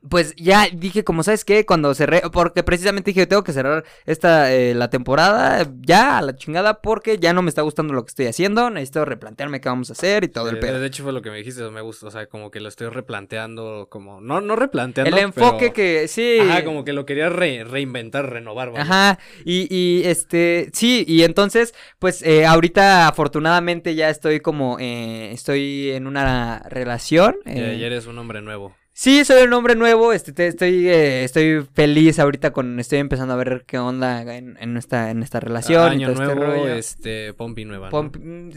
Pues ya dije, como sabes qué, cuando cerré, porque precisamente dije, tengo que cerrar esta, eh, la temporada, ya, a la chingada, porque ya no me está gustando lo que estoy haciendo, necesito replantearme qué vamos a hacer y todo el
Eh,
pedo.
De hecho fue lo que me dijiste, me gusta, o sea, como que lo estoy replanteando, como, no, no replanteando.
El enfoque
pero-
que, sí.
Ajá, como que lo quería re- reinventar, renovar, vaya.
Ajá, y, y este, sí, y entonces, pues eh, ahorita afortunadamente ya estoy como, eh, estoy en una relación.
Ya,
eh,
ya eres un hombre nuevo.
Sí, soy un hombre nuevo, este, te- estoy, eh, estoy feliz ahorita con, estoy empezando a ver qué onda en, en esta, en esta relación.
Año
todo este
nuevo,
rollo.
este, Pompi nueva.
mm,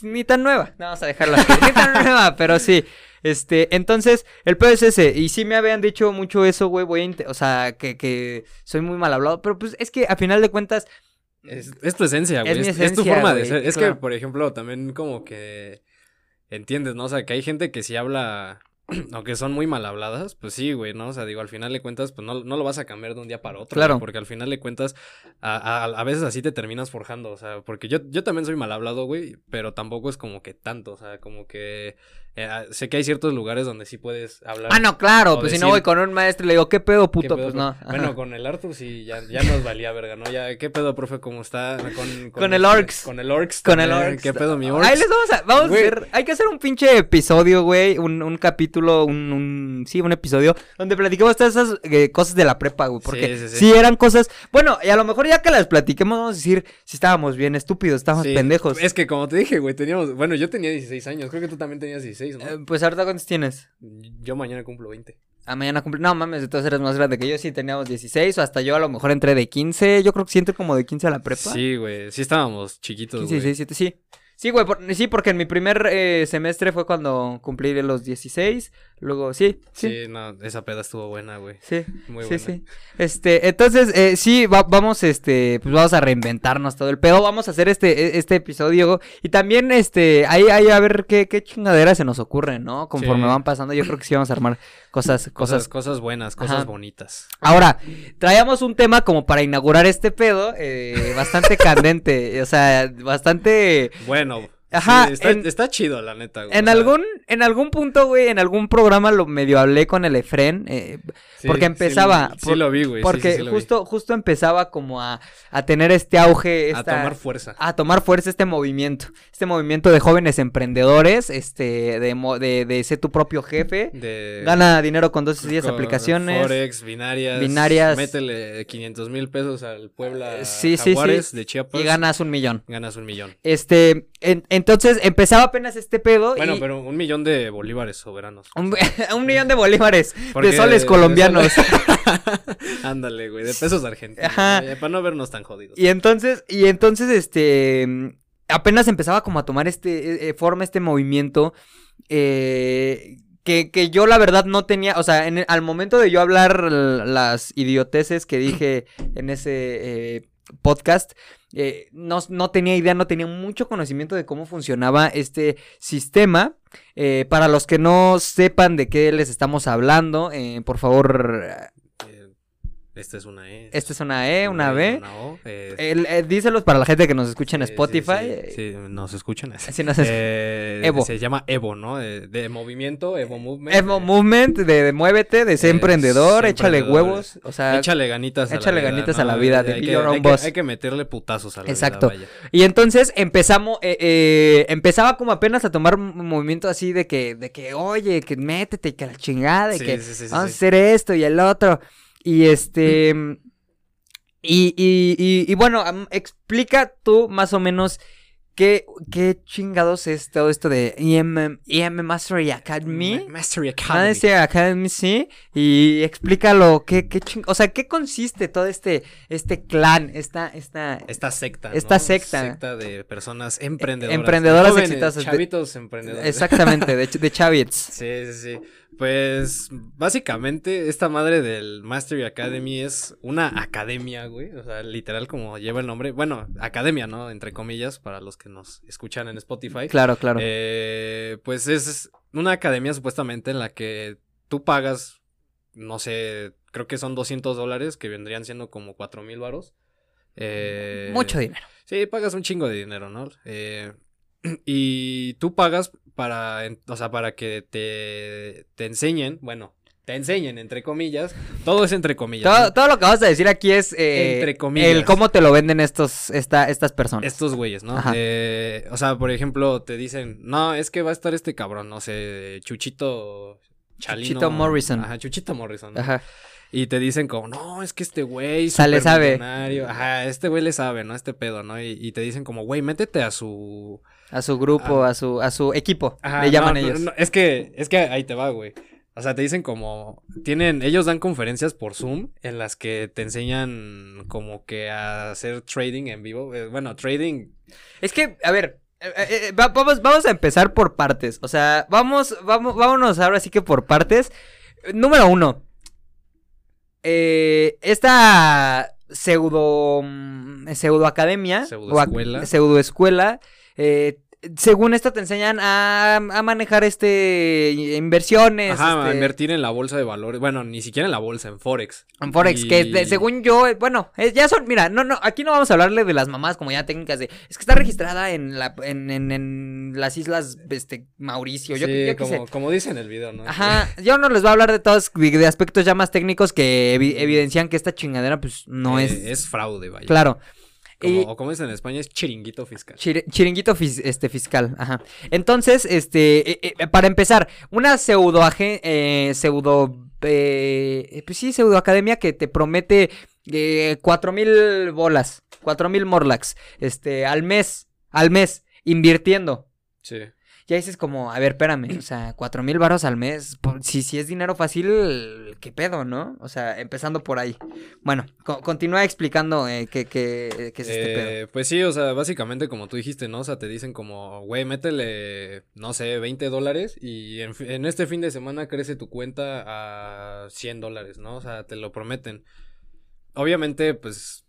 Ni tan nueva, no, vamos a dejarla así, ni tan nueva, pero sí, este, entonces, el pedo es ese, y sí me habían dicho mucho eso, güey, voy a, o sea, que, que soy muy mal hablado, pero pues es que a final de cuentas,
Es, es tu esencia,
Es
güey. Es, es tu forma de ser. Es
claro.
que, por ejemplo, también como que entiendes, ¿no? O sea, que hay gente que si habla, aunque son muy mal habladas, pues sí, güey, ¿no? O sea, digo, al final de cuentas, pues no, no lo vas a cambiar de un día para otro.
Claro.
güey, porque al final de cuentas, a, a, a veces así te terminas forjando, o sea, porque yo, yo también soy mal hablado, güey, pero tampoco es como que tanto, o sea, como que eh, ah, sé que hay ciertos lugares donde sí puedes hablar.
ah, no, claro, pues si no voy con un maestro y le digo, ¿qué pedo,
¿Qué
puto?
pedo,
Pues no. ajá.
Bueno, con el Arthur sí, ya, ya nos valía verga, ¿no? Ya, ¿qué pedo, profe? ¿Cómo está? Con,
Con el
este-
Orcs.
Con el Orcs.
Con el. Orcs.
¿Qué pedo, mi Orcs?
Ahí les vamos a, vamos
Güey.
a hacer, hay que hacer un pinche episodio, güey, un, un capítulo, un, un, sí, un episodio, donde platiquemos todas esas eh, cosas de la prepa, güey, porque
Sí,
sí,
sí, sí.
eran cosas, bueno, y a lo mejor ya que las platiquemos vamos a decir si estábamos bien estúpidos, estábamos pendejos.
Es que como te dije, güey, teníamos, bueno, yo tenía 16 años, creo que tú también tenías 16, ¿no?
Eh, pues ahorita cuántos tienes?
Yo mañana cumplo 20.
A mañana cumple, no mames, entonces eres más grande que yo, sí teníamos 16 o hasta yo a lo mejor entré de 15, yo creo que sí entré como de 15 a la prepa.
Sí, güey, sí estábamos chiquitos,
15,
güey.
16, 17, sí. Sí, güey, por- sí, porque en mi primer eh, semestre fue cuando cumplí los 16. Luego, sí, sí.
Sí, no, esa peda estuvo buena, güey.
Sí,
Muy
sí,
buena.
sí. Este, entonces, eh, sí, va- vamos, este, pues vamos a reinventarnos todo el pedo. Vamos a hacer este, e- este episodio. Y también, este, ahí, ahí a ver qué, qué chingaderas se nos ocurren, ¿no? Conforme
Sí.
van pasando, yo creo que sí vamos a armar cosas,
Cosas,
cosas.
cosas buenas, cosas
Ajá.
bonitas.
Ahora, traíamos un tema como para inaugurar este pedo, eh, bastante candente, o sea, bastante.
Bueno,
Ajá,
sí, está,
en-
está chido, la neta, güey.
En
o sea,
algún, en algún punto, güey, en algún programa lo medio hablé con el Efren, eh,
sí,
porque empezaba,
Sí,
por-
lo vi, güey.
porque
vi.
justo, justo empezaba como a, a tener este auge,
A tomar fuerza.
a tomar fuerza este movimiento, este movimiento de jóvenes emprendedores, este, de, de, de ser tu propio jefe,
De...
gana dinero con dos días
con
aplicaciones.
Forex, binarias.
binarias.
Métele 500 mil pesos al Puebla
Sí, sí, sí.
Jaguares de Chiapas.
y ganas un millón.
Ganas un millón.
Este, en- entonces empezaba apenas este pedo
Bueno,
y
pero un millón de bolívares soberanos.
un, un millón de bolívares
Porque
de soles colombianos.
Ándale, güey, de pesos argentinos.
Ajá.
güey, Para no vernos tan jodidos.
Y entonces, y entonces, este, apenas empezaba como a tomar este, eh, eh, forma, este movimiento, eh, que, que yo la verdad no tenía, o sea, en el- al momento de yo hablar las idioteces que dije en ese eh, podcast, eh, no, no tenía idea, no tenía mucho conocimiento de cómo funcionaba este sistema. Eh, para los que no sepan de qué les estamos hablando, eh, por favor,
esta es una E.
esta es una E, una B.
Una O. eh,
El- eh, díselos para la gente que nos escucha en Spotify.
Sí, sí, nos escuchan.
sí nos es-
Eh,
Evo.
Se llama Evo, ¿no? De, movimiento, Evo Movement.
Evo Movement, de, de muévete, de ser
Eh,
emprendedor, échale huevos. O sea,
Échale ganitas a
échale
la vida.
ganitas
¿no?
a la vida,
Hay que-
your own
hay que-
boss.
Hay que meterle putazos a la
Exacto.
vida, vaya.
y entonces empezamos, eh, eh, empezaba como apenas a tomar un movimiento así de que, de que, oye, que métete, y que la chingada, y
Sí,
que
sí, sí, sí,
vamos a hacer esto y el otro. Y este. y, y, y, y bueno, explica tú más o menos qué, qué chingados es todo esto de EM, EM Mastery Academy.
Ma- Mastery
Ah,
Academy.
ese Academy, sí. Y explícalo, qué, qué ching... O sea, ¿qué consiste todo este, este clan, esta, esta...
Esta secta.
Esta
¿no?
secta.
Secta de personas emprendedoras.
emprendedoras
jóvenes,
exitosas de-
Chavitos emprendedores.
Exactamente, de, de Chavits.
Sí, sí, sí. Pues básicamente esta madre del Mastery Academy es una academia, güey. O sea, literal como lleva el nombre. Bueno, academia, ¿no? Entre comillas, para los que nos escuchan en Spotify.
Claro, claro.
Eh, pues es una academia supuestamente en la que tú pagas, no sé, creo que son 200 dólares, que vendrían siendo como 4 mil varos. Eh,
Mucho dinero.
Sí, pagas un chingo de dinero, ¿no? Eh, y tú pagas para, o sea, para que te, te enseñen, bueno, te enseñen, entre comillas, todo es entre comillas.
Todo,
¿no?
todo lo que vas a decir aquí es eh,
Entre comillas.
el cómo te lo venden estos, esta, estas personas.
Estos güeyes, ¿no? Eh, o sea, por ejemplo, te dicen, no, es que va a estar este cabrón, no sé, Chuchito Chalino.
Chuchito Morrison.
Ajá, Chuchito Morrison. ¿no?
Ajá.
Y te dicen como, no, es que este güey.
Sea, le sabe.
Ajá, este güey le sabe, ¿no? Este pedo, ¿no? Y, y te dicen como, güey, métete a su.
A su grupo,
Ah.
a su, a su equipo.
Ajá,
le llaman
no,
ellos.
no, es que, es que ahí te va, güey. O sea, te dicen como, tienen, ellos dan conferencias por Zoom en las que te enseñan como que a hacer trading en vivo. Eh, Bueno, trading
Es que, a ver, eh, eh, va- vamos, vamos a empezar por partes. O sea, vamos, vamos, vámonos ahora sí que por partes. Número uno. Eh, esta pseudo. mm, pseudo academia.
Pseudoescuela.
Pseudo escuela. Eh, según esto te enseñan a, a manejar este inversiones.
Ajá, a
este,
invertir en la bolsa de valores. Bueno, ni siquiera en la bolsa, en Forex.
En Forex,
Y-
que de- según yo, eh, bueno, eh, ya son, mira, no, no, aquí no vamos a hablarle de las mamás como ya técnicas de, es que está registrada en la, en, en, en las islas, este, Mauricio, yo,
sí,
yo
como, como dice en el video, ¿no?
Ajá, yo no les voy a hablar de todos, de, de aspectos ya más técnicos que evi- evidencian que esta chingadera, pues, no
Eh,
es,
Es fraude, vaya.
claro.
Como,
Y-
O como dicen en España, es chiringuito fiscal.
Chir- chiringuito fis- este, fiscal, ajá. Entonces, este, eh, eh, para empezar, una pseudo eh, pseudo, eh, pues sí, pseudo academia que te promete eh, cuatro mil bolas, cuatro mil morlax, este, al mes, al mes, invirtiendo.
Sí.
Ya dices como, a ver, espérame, o sea, cuatro mil varos al mes, si, si es dinero fácil, ¿qué pedo, no? O sea, empezando por ahí. Bueno, co- continúa explicando eh, qué, qué- qué es este pedo.
Eh, pues sí, o sea, básicamente como tú dijiste, ¿no? O sea, te dicen como, güey, métele, no sé, 20 dólares y en este fin de semana crece tu cuenta a 100 dólares, ¿no? O sea, te lo prometen. Obviamente, pues,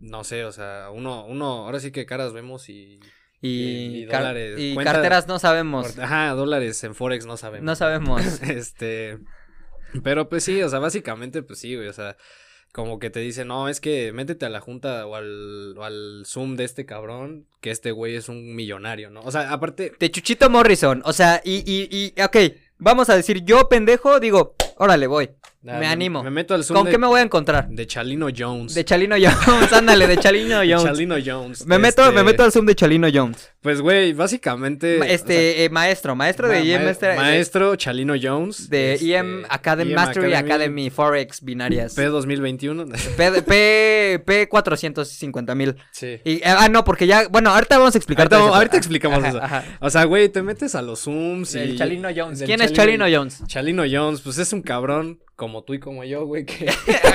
no sé, o sea, uno, uno, ahora sí que caras vemos y...
Y,
y
car-
dólares,
y carteras no sabemos.
Ajá, dólares en Forex no sabemos.
No sabemos.
Este, pero pues sí, o sea, básicamente pues sí, güey, o sea, como que te dicen, no, es que métete a la junta o al, o al Zoom de este cabrón, que este güey es un millonario, ¿no? O sea, aparte,
De Chuchito Morrison. O sea, y, y, y, ok, vamos a decir, yo pendejo, digo, órale, voy.
Ah,
Me animo.
Me meto al Zoom
¿Con
de,
qué me voy a encontrar?
de Chalino Jones.
De Chalino Jones, ándale, de Chalino
De
Jones.
Chalino Jones.
Me meto,
este,
me meto al Zoom de Chalino Jones.
Pues, güey, básicamente.
Ma-
o sea,
Este, eh, maestro, maestro de IEM,
ma-
este-
Maestro Chalino Jones.
de
este,
EM Academy,
EM
Mastery Academy, Forex, binarias.
P 2021.
P, P, P 450 mil.
sí.
Y, ah, no, porque ya, bueno, ahorita vamos a explicar.
Ahorita,
todo eso.
ahorita explicamos
Ajá,
eso.
ajá.
O sea, güey, te metes a los Zooms y.
Del Chalino Jones. ¿Quién es Chalino Jones?
Chalino Jones, pues es un cabrón como tú y como yo, güey, que,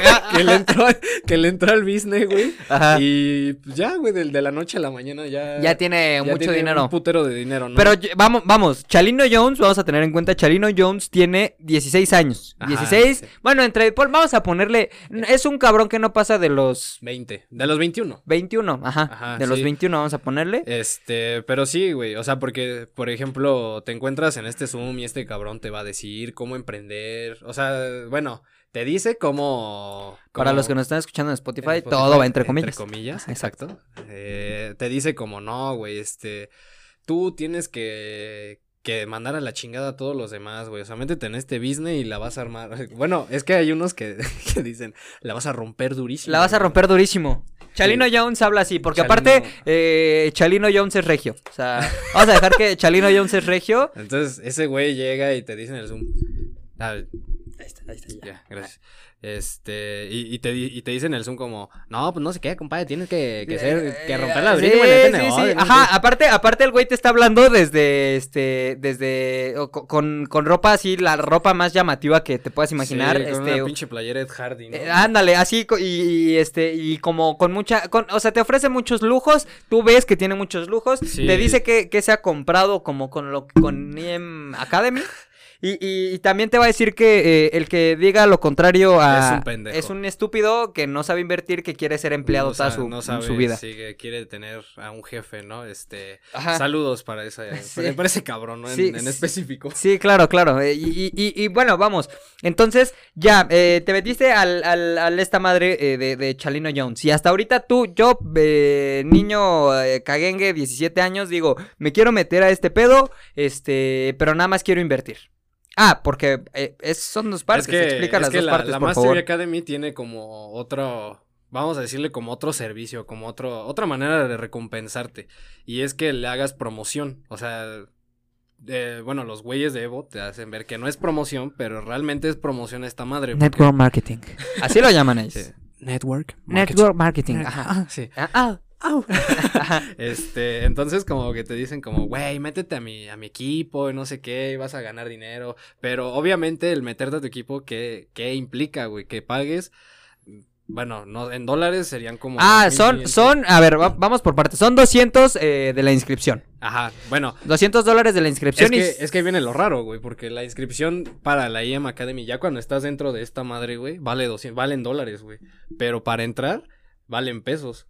que le entró, que le entró al business, güey.
Ajá.
Y pues ya, güey, del- de, la noche a la mañana ya.
Ya tiene
ya
mucho
tiene
dinero.
Un putero de dinero, ¿no?
Pero vamos, vamos, Chalino Jones, vamos a tener en cuenta, Chalino Jones tiene 16 años.
Ajá,
16,
sí.
bueno, entre, vamos a ponerle, es un cabrón que no pasa de los
20. De los 21.
21, ajá,
Ajá,
de los
sí.
21 vamos a ponerle.
Este, pero sí, güey, o sea, porque, por ejemplo, te encuentras en este Zoom y este cabrón te va a decir cómo emprender, o sea, bueno, te dice cómo...
Para
cómo-
los que nos están escuchando en Spotify,
en Spotify,
todo va entre comillas.
Entre comillas, exacto. Eh, te dice como, no, güey, este, tú tienes que, que mandar a la chingada a todos los demás, güey, o sea, métete en este business y la vas a armar. Bueno, es que hay unos que, que dicen, la vas a romper durísimo.
La vas a
güey".
romper durísimo. Chalino Jones habla así, porque
Chalino.
aparte, eh, Chalino Jones es regio. O sea, vamos a dejar que Chalino Jones es regio.
Entonces, ese güey llega y te dice en el Zoom. Ah,
Ahí está, ahí está, ya.
Ya, gracias. Este, y, y te, di- y te dicen en el Zoom como, no, pues no sé qué, compadre, tienes que, que ser, que romper la
Eh, Sí, Ajá,
sé".
aparte, aparte el güey te está hablando desde, este, desde, o con, con ropa así, la ropa más llamativa que te puedas imaginar,
Sí, con
este,
una pinche playera Ed Hardy, ¿no?
eh, ándale, así, y, y, este, y como con mucha, con, o sea, te ofrece muchos lujos, tú ves que tiene muchos lujos,
Sí.
te dice que, que se ha comprado como con lo, con EM Academy, y, y, y también te va a decir que eh, el que diga lo contrario a...
Es un pendejo.
es un estúpido que no sabe invertir, que quiere ser empleado
No
toda su,
no sabe,
su vida.
Sí, que quiere tener a un jefe, ¿no? Este,
Ajá.
saludos para ese,
Sí.
para, para ese cabrón, ¿no? En,
Sí,
en
sí.
específico.
Sí, claro, claro. eh, Y, y- bueno, vamos. Entonces, ya, eh, te metiste al, al, al esta madre eh, de, de Chalino Jones. Y hasta ahorita tú, yo, eh, niño caguengue, 17 años, digo, me quiero meter a este pedo, este, pero nada más quiero invertir. Ah, porque eh, es- son dos partes.
es que,
Explica
es
las
que
dos
la,
partes,
la
por
Mastery
favor.
Academy tiene como otro, vamos a decirle como otro servicio, como otro, otra manera de recompensarte. Y es que le hagas promoción. O sea, eh, bueno, los güeyes de Evo te hacen ver que no es promoción, pero realmente es promoción esta madre. porque-
Network marketing. Así lo llaman ellos.
Sí. Network.
Network marketing. Ajá.
Ah, sí.
Ah, ah.
Este, entonces como que te dicen como, güey, métete a mi, a mi equipo y no sé qué, y vas a ganar dinero. Pero obviamente el meterte a tu equipo, ¿qué, qué implica, güey? Que pagues, bueno, no, en dólares serían como...
Ah,
2.500.
son, son, a ver, va- vamos por partes. Son 200 eh, de la inscripción.
Ajá, bueno.
200 dólares de la
Es
inscripción y...
que, es que ahí viene lo raro, güey, porque la inscripción para la IEM Academy, ya cuando estás dentro de esta madre, güey, vale 200, valen dólares, güey. Pero para entrar, valen pesos.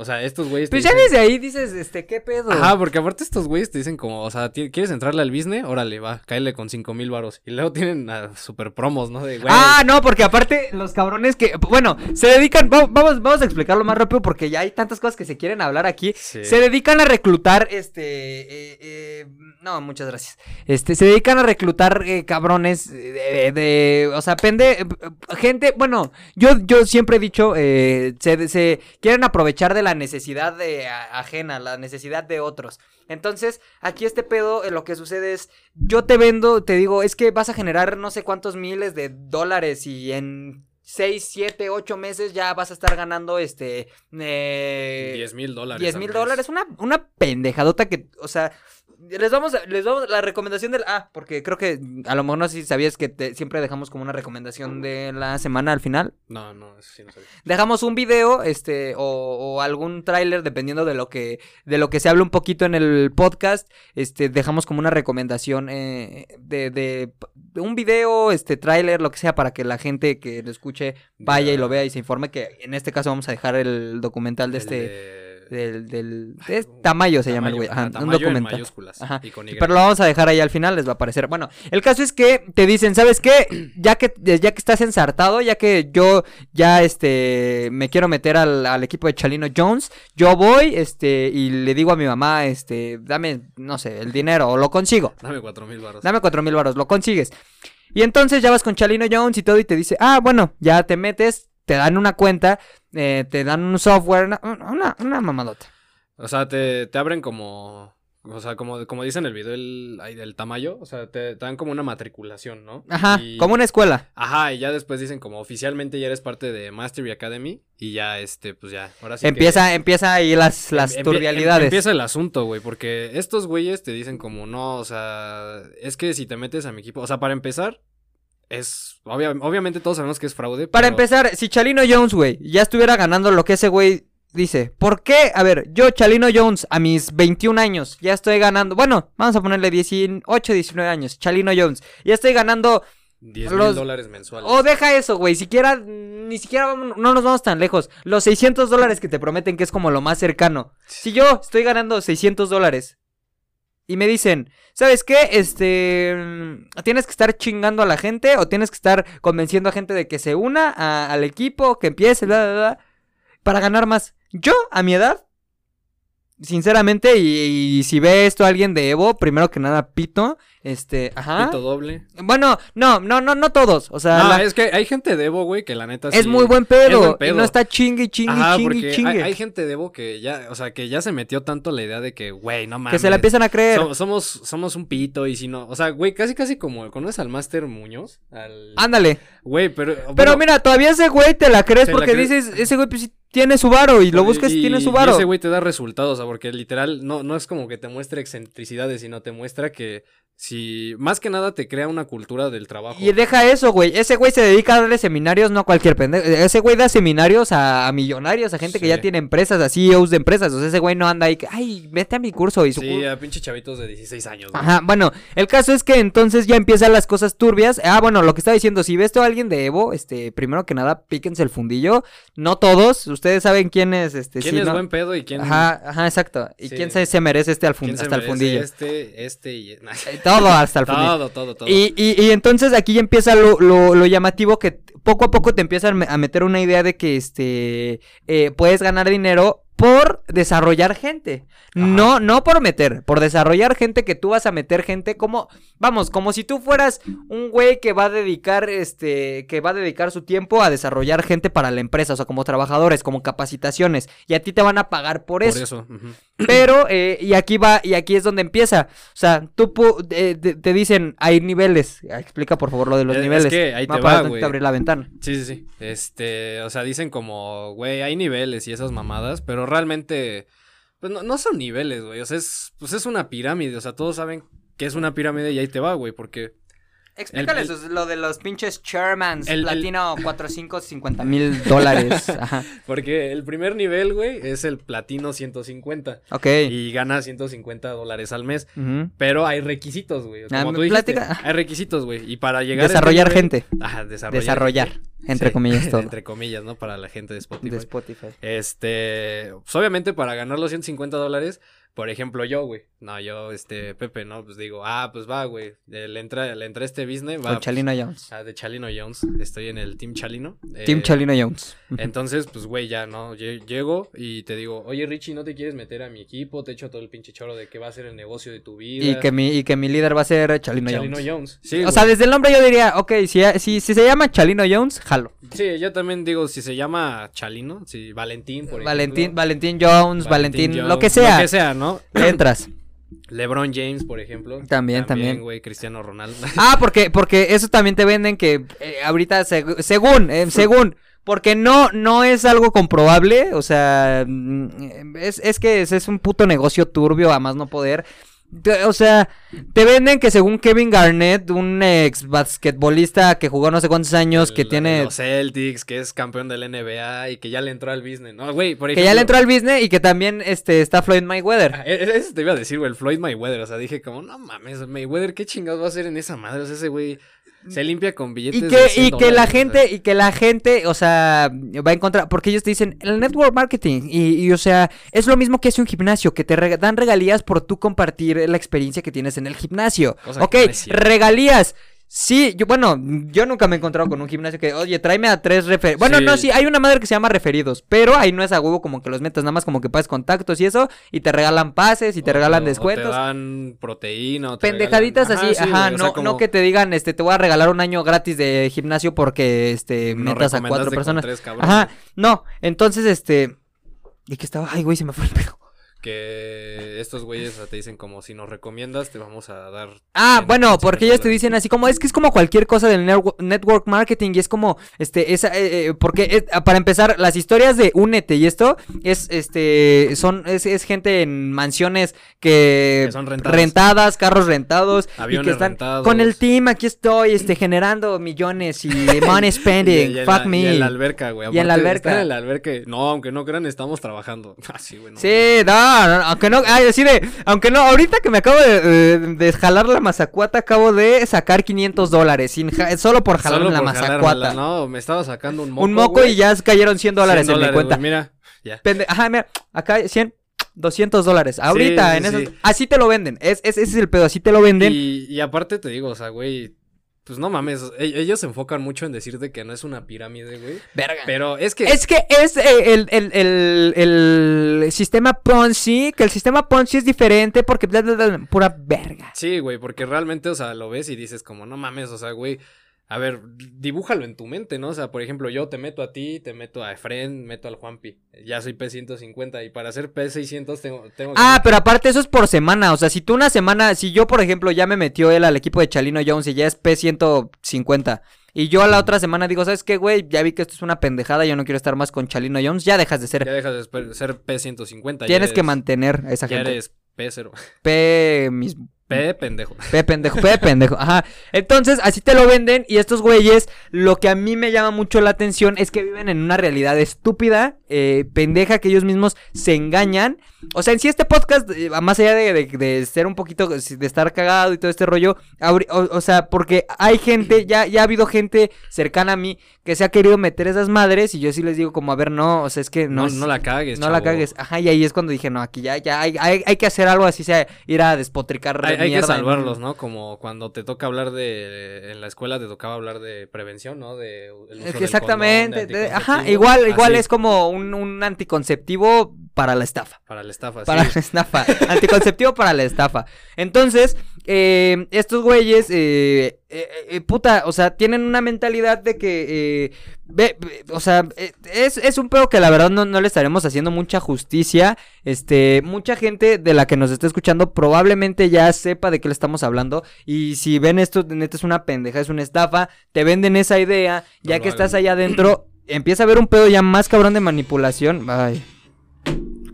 O sea, estos güeyes... te
Pues ya
dicen-
desde ahí dices, este, ¿qué pedo?
Ajá, porque aparte estos güeyes te dicen como, o sea, ¿quieres entrarle al business? Órale, va, cáele con cinco mil varos. Y luego tienen a super promos, ¿no? De, güey,
Ah, no, porque aparte los cabrones que, bueno, se dedican, va- vamos, vamos a explicarlo más rápido porque ya hay tantas cosas que se quieren hablar aquí.
Sí.
Se dedican a reclutar, este, eh, eh, no, muchas gracias. Este, se dedican a reclutar eh, cabrones de, de- de- o sea, pende, gente, bueno, yo, yo siempre he dicho, se, se quieren aprovechar de la necesidad de, ajena, la necesidad de otros. Entonces, aquí este pedo, eh, lo que sucede es, yo te vendo, te digo, es que vas a generar no sé cuántos miles de dólares y en 6, 7, 8 meses ya vas a estar ganando, este, eh,
10 mil dólares.
10
al
mil dólares, una, una pendejadota que, o sea, les vamos, a- les vamos la recomendación del. Ah, porque creo que a lo mejor no sé si sabías que te- siempre dejamos como una recomendación de la semana al final.
No, no, eso sí no sabía.
Dejamos un video, este, o, o algún tráiler, dependiendo de lo que, de lo que se habla un poquito en el podcast. Este, dejamos como una recomendación eh, de, de, de un video, este, tráiler, lo que sea, para que la gente que lo escuche vaya y lo vea y se informe. Que en este caso vamos a dejar el documental de
El
este.
de-
Del, del de Tamayo se llama el güey.
ajá,
un
en
documental.
mayúsculas
Ajá.
y con Y.
Pero lo vamos a dejar ahí al final, les va a aparecer. Bueno, el caso es que te dicen, ¿sabes qué? Ya que, ya que estás ensartado, ya que yo ya este me quiero meter al, al equipo de Chalino Jones, yo voy, este, y le digo a mi mamá, este, dame, no sé, el dinero, o lo consigo.
Dame cuatro mil baros.
Dame cuatro mil baros, lo consigues. Y entonces ya vas con Chalino Jones y todo, y te dice, ah, bueno, ya te metes, te dan una cuenta, eh, te dan un software, una, una, una mamadota.
O sea, te, te abren como. O sea, como, como dice en el video el, ahí del Tamayo, o sea, te, te dan como una matriculación, ¿no?
Ajá,
Y-
como una escuela.
Ajá, y ya después dicen como oficialmente ya eres parte de Mastery Academy y ya, este, pues ya, ahora sí que-
empieza, empieza ahí las, las
Empie-
turbialidades.
Empieza el asunto, güey, porque estos güeyes te dicen como, no, o sea, es que si te metes a mi equipo, o sea, para empezar, es, obvia- obviamente todos sabemos que es fraude.
Para
pero-
empezar, si Chalino Jones, güey, ya estuviera ganando lo que ese güey dice, ¿por qué? A ver, yo, Chalino Jones, a mis 21 años, ya estoy ganando, bueno, vamos a ponerle 18, 19 años, Chalino Jones, ya estoy ganando,
10
los-
mil dólares mensuales.
o deja eso, güey, siquiera, ni siquiera vamos- no nos vamos tan lejos, los 600 dólares que te prometen que es como lo más cercano. Si yo estoy ganando 600 dólares y me dicen, ¿sabes qué? Este, mm, tienes que estar chingando a la gente o tienes que estar convenciendo a gente de que se una al equipo, que empiece, bla, bla, bla, para ganar más. Yo, a mi edad, sinceramente, y, y si ve esto alguien de Evo, primero que nada, pito, este, ajá.
Pito doble.
Bueno, no, no, no, no todos, o sea,
No,
la-
es que hay gente de Evo, güey, que la neta
es
sí-
muy buen
es
pedo, y no está chingue, chingue,
Ajá,
chingue,
porque
chingue.
hay, hay gente de Evo que ya, o sea, que ya se metió tanto la idea de que, güey, no mames.
que se la empiezan a creer.
Som- somos, somos un pito y si no, o sea, güey, casi casi como, ¿conoces al Master Muñoz? Al...
Ándale.
Güey, pero...
Pero
bueno,
mira, todavía ese güey te la crees
la
porque dices, ese güey pues sí tiene su varo y lo buscas y, tiene su
y
varo.
ese güey te da resultados, o sea, porque literal no, no es como que te muestre excentricidades, sino te muestra que si, más que nada te crea una cultura del trabajo.
Y deja eso, güey. Ese güey se dedica a darle seminarios, no a cualquier pendejo. Ese güey da seminarios a, a millonarios, a gente que ya tiene empresas, a CEOs de empresas. O sea, ese güey no anda ahí que, ay, vete a mi curso y su
Sí, a pinche chavitos de 16 años. güey.
Ajá, bueno, el caso es que entonces ya empiezan las cosas turbias. Ah, bueno, lo que estaba diciendo, si ves a alguien de Evo, este, primero que nada, píquense el fundillo. No todos, ustedes saben quién es, este,
¿Quién
sí,
es
¿no?
buen pedo y quién,
Ajá, ajá, exacto. ¿Y
Sí.
quién se, se merece este al fun-
quién se
hasta el fundillo?
Este, este y...
Todo hasta el fundillo.
todo, todo, todo.
Y, y, y entonces aquí ya empieza lo, lo, lo llamativo que poco a poco te empiezan a meter una idea de que este eh, puedes ganar dinero por desarrollar gente. No, no por meter, por desarrollar gente que tú vas a meter gente como, vamos, como si tú fueras un güey que va a dedicar, este, que va a dedicar su tiempo a desarrollar gente para la empresa, o sea, como trabajadores, como capacitaciones, y a ti te van a pagar por,
Por
eso.
eso. ujú.
Pero, eh, y aquí va, y aquí es donde empieza. O sea, tú eh, te, te dicen, hay niveles. Ah, Explica por favor lo de los
Es- es
niveles.
que ahí te va, güey.
abrir la ventana.
Sí, sí, sí. Este, o sea, dicen como, güey, hay niveles y esas mamadas, pero realmente, pues no, no son niveles, güey. O sea, es, pues es una pirámide. O sea, todos saben que es una pirámide y ahí te va, güey, porque
Explícales
El-
lo de los pinches chairmans.
El- el-
platino 450 mil dólares. Ajá.
Porque el primer nivel, güey, es el platino 150.
Ok.
Y gana 150 dólares al mes. Pero hay requisitos, güey.
Ah,
Como tú dijiste, hay requisitos, güey. Y para llegar
Desarrollar
a este nivel-
gente.
Ajá, desarrollar.
Desarrollar.
gente.
Entre
Sí,
comillas todo.
entre comillas, ¿no? Para la gente de Spotify.
de Spotify.
Este, pues obviamente para ganar los 150 dólares, por ejemplo yo, güey, no, yo, este, Pepe, ¿no? Pues digo, ah, pues va, güey, eh, le entra, le entra este business, va.
Con
pues,
Chalino Jones.
ah, de Chalino Jones, estoy en el Team Chalino.
Team
eh,
Chalino Jones.
Entonces, pues, güey, ya, ¿no? Lle- Llego y te digo, oye, Richie, ¿no te quieres meter a mi equipo? Te echo todo el pinche choro de que va a ser el negocio de tu vida.
Y que, mi, y que mi líder va a ser Chalino,
Chalino
Jones.
Jones. Sí,
o sea, desde el nombre yo diría, ok, si, si, si se llama Chalino Jones, jalo.
Sí, yo también digo, si se llama Chalino, si Valentín, por
Valentín,
ejemplo.
Valentín Jones, Valentín,
Jones,
lo que sea.
Lo que sea, ¿no?
Entras.
LeBron James, por ejemplo.
También, también.
güey, Cristiano Ronaldo.
Ah, porque, porque eso también te venden que eh, ahorita, seg- según, eh, según, porque no, no es algo comprobable, o sea, mm, es, es que es, es un puto negocio turbio a más no poder. O sea, te venden que según Kevin Garnett, un ex basquetbolista que jugó no sé cuántos años, que tiene...
Los Celtics, que es campeón del NBA y que ya le entró al business. No, güey, por
Que ya le entró al business y que también este, está Floyd Mayweather.
Ah, e- e- Eso te iba a decir, güey, el Floyd Mayweather. O sea, dije como, no mames, Mayweather, ¿qué chingados va a hacer en esa madre? O sea, ese güey se limpia con billetes
Y
de
que,
100
y que la
dólares,
gente, y que la gente, o sea, va a encontrar, porque ellos te dicen, el network marketing, y, y, o sea, es lo mismo que hace un gimnasio, que te dan regalías por tú compartir la experiencia que tienes en el gimnasio.
Cosa
ok,
no
regalías. Sí, yo, bueno, yo nunca me he encontrado con un gimnasio que, oye, tráeme a tres referidos. Bueno,
Sí.
no, sí, hay una madre que se llama referidos, pero ahí no es a huevo como que los metas, nada más como que pases contactos y eso, y te regalan pases y te
O
regalan
o te
descuentos.
dan proteína. o te
Pendejaditas
regalan-
así,
sí,
ajá, no,
sea, como
no que te digan, este, te voy a regalar un año gratis de gimnasio porque, este, metas a cuatro personas.
tres.
Ajá, no, entonces, este, ¿y qué estaba? Ay, güey, se me fue el pedo.
Que estos güeyes o sea, te dicen como, si nos recomiendas, te vamos a dar...
Ah,
100,
bueno,
100
porque ellos te dicen así como, es que es como cualquier cosa del network marketing y es como, este, esa, eh, eh, porque es- ah, para empezar, las historias de Únete y esto es, este, son, es, es gente en mansiones que,
Que son rentadas.
carros rentados, y
Aviones
que están
rentados.
con el team, aquí estoy, este, generando millones y money spending,
Y-
fuck
la-
me.
Y en la alberca, güey.
Y en la alberca.
están en la alberca. No, aunque no crean, estamos trabajando. Así, güey. no.
Sí, no, no, aunque no, ay, así de, aunque no, ahorita que me acabo de, jalar la mazacuata, acabo de sacar 500 dólares, sin ja- solo por jalar
Solo
la
por
mazacuata.
No, me estaba sacando un moco.
Un moco y ya cayeron 100 dólares
100
en mi cuenta.
Mira, ya.
Pende- Ajá, mira, acá 100, 200 dólares. Ahorita,
sí,
en esos,
sí.
así te lo venden, es, es- ese es el pedo, así te lo venden.
Y, y aparte te digo, o sea, güey, pues no mames, e- ellos se enfocan mucho en decirte que no es una pirámide, güey.
Verga.
Pero es que...
Es que es eh, el, el, el, el sistema Ponzi, que el sistema Ponzi es diferente porque bla, bla, bla, pura verga.
Sí, güey, porque realmente, o sea, lo ves y dices como, no mames, o sea, güey, a ver, dibújalo en tu mente, ¿no? O sea, por ejemplo, yo te meto a ti, te meto a Efren, meto al Juanpi. Ya soy P150 y para hacer P600 tengo, tengo que...
Ah, pero aparte eso es por semana, o sea, si tú una semana, si yo por ejemplo ya me metió él al equipo de Chalino Jones y ya es P150 y yo a la otra semana digo, ¿sabes qué, güey? Ya vi que esto es una pendejada, yo no quiero estar más con Chalino Jones, ya dejas de ser.
Ya dejas de ser- ser P150. ya
Tienes que mantener a esa
Ya
gente.
eres P0.
P mis
P pendejo.
P pendejo, P pendejo, ajá. Entonces, así te lo venden y estos güeyes, lo que a mí me llama mucho la atención es que viven en una realidad estúpida, eh, pendeja, que ellos mismos se engañan. O sea, en sí este podcast, eh, más allá de, de- de ser un poquito, de estar cagado y todo este rollo, o, o sea, porque hay gente, ya, ya ha habido gente cercana a mí que se ha querido meter esas madres y yo sí les digo como, a ver, no, o sea, es que no,
No,
es-
no la cagues,
no la cagues. Ajá, y ahí es cuando dije, no, aquí ya, ya hay, hay, hay que hacer algo así, sea, ir a despotricar
Hay, hay que
en-
salvarlos, ¿no? Como cuando te toca hablar de... En la escuela te tocaba hablar de prevención, ¿no? De el uso del
exactamente.
condón, de
de- ajá, igual, igual
Así,
es como un, un anticonceptivo para la estafa.
Para la estafa,
Para
sí.
la estafa. anticonceptivo para la estafa. Entonces, eh, estos güeyes, eh, eh, eh, puta, o sea, tienen una mentalidad de que, ve- ve- o sea, es, es un pedo que la verdad no, no le estaremos haciendo mucha justicia. Este, mucha gente de la que nos está escuchando probablemente ya sepa de qué le estamos hablando. Y si ven esto, neta es una pendeja, es una estafa, te venden esa idea, ya
No
que estás allá adentro, empieza a haber un pedo ya más cabrón de manipulación. Ay.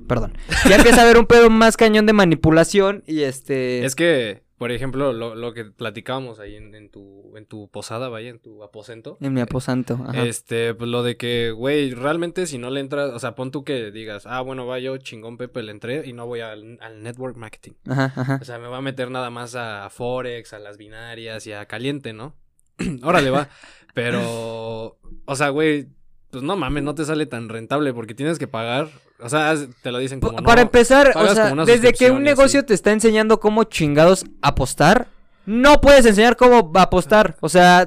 Perdón. Ya empieza a haber un pedo más cañón de manipulación y este...
Es que, por ejemplo, lo, lo que platicábamos ahí en, en tu, en tu posada, vaya, en tu aposento.
En mi aposanto. Ajá.
Este, pues lo de que, güey, realmente si no le entras, o sea, pon tú que digas, ah, bueno, va yo, chingón Pepe, le entré y no voy al, al network marketing.
Ajá, ajá.
O sea, me va a meter nada más a Forex, a las binarias y a caliente, ¿no? Órale, va. Pero, o sea, güey, pues no mames, no te sale tan rentable porque tienes que pagar. O sea, te lo dicen como no.
Para empezar, o sea, desde que un negocio
así.
te está enseñando cómo chingados apostar, no puedes enseñar cómo apostar. O sea,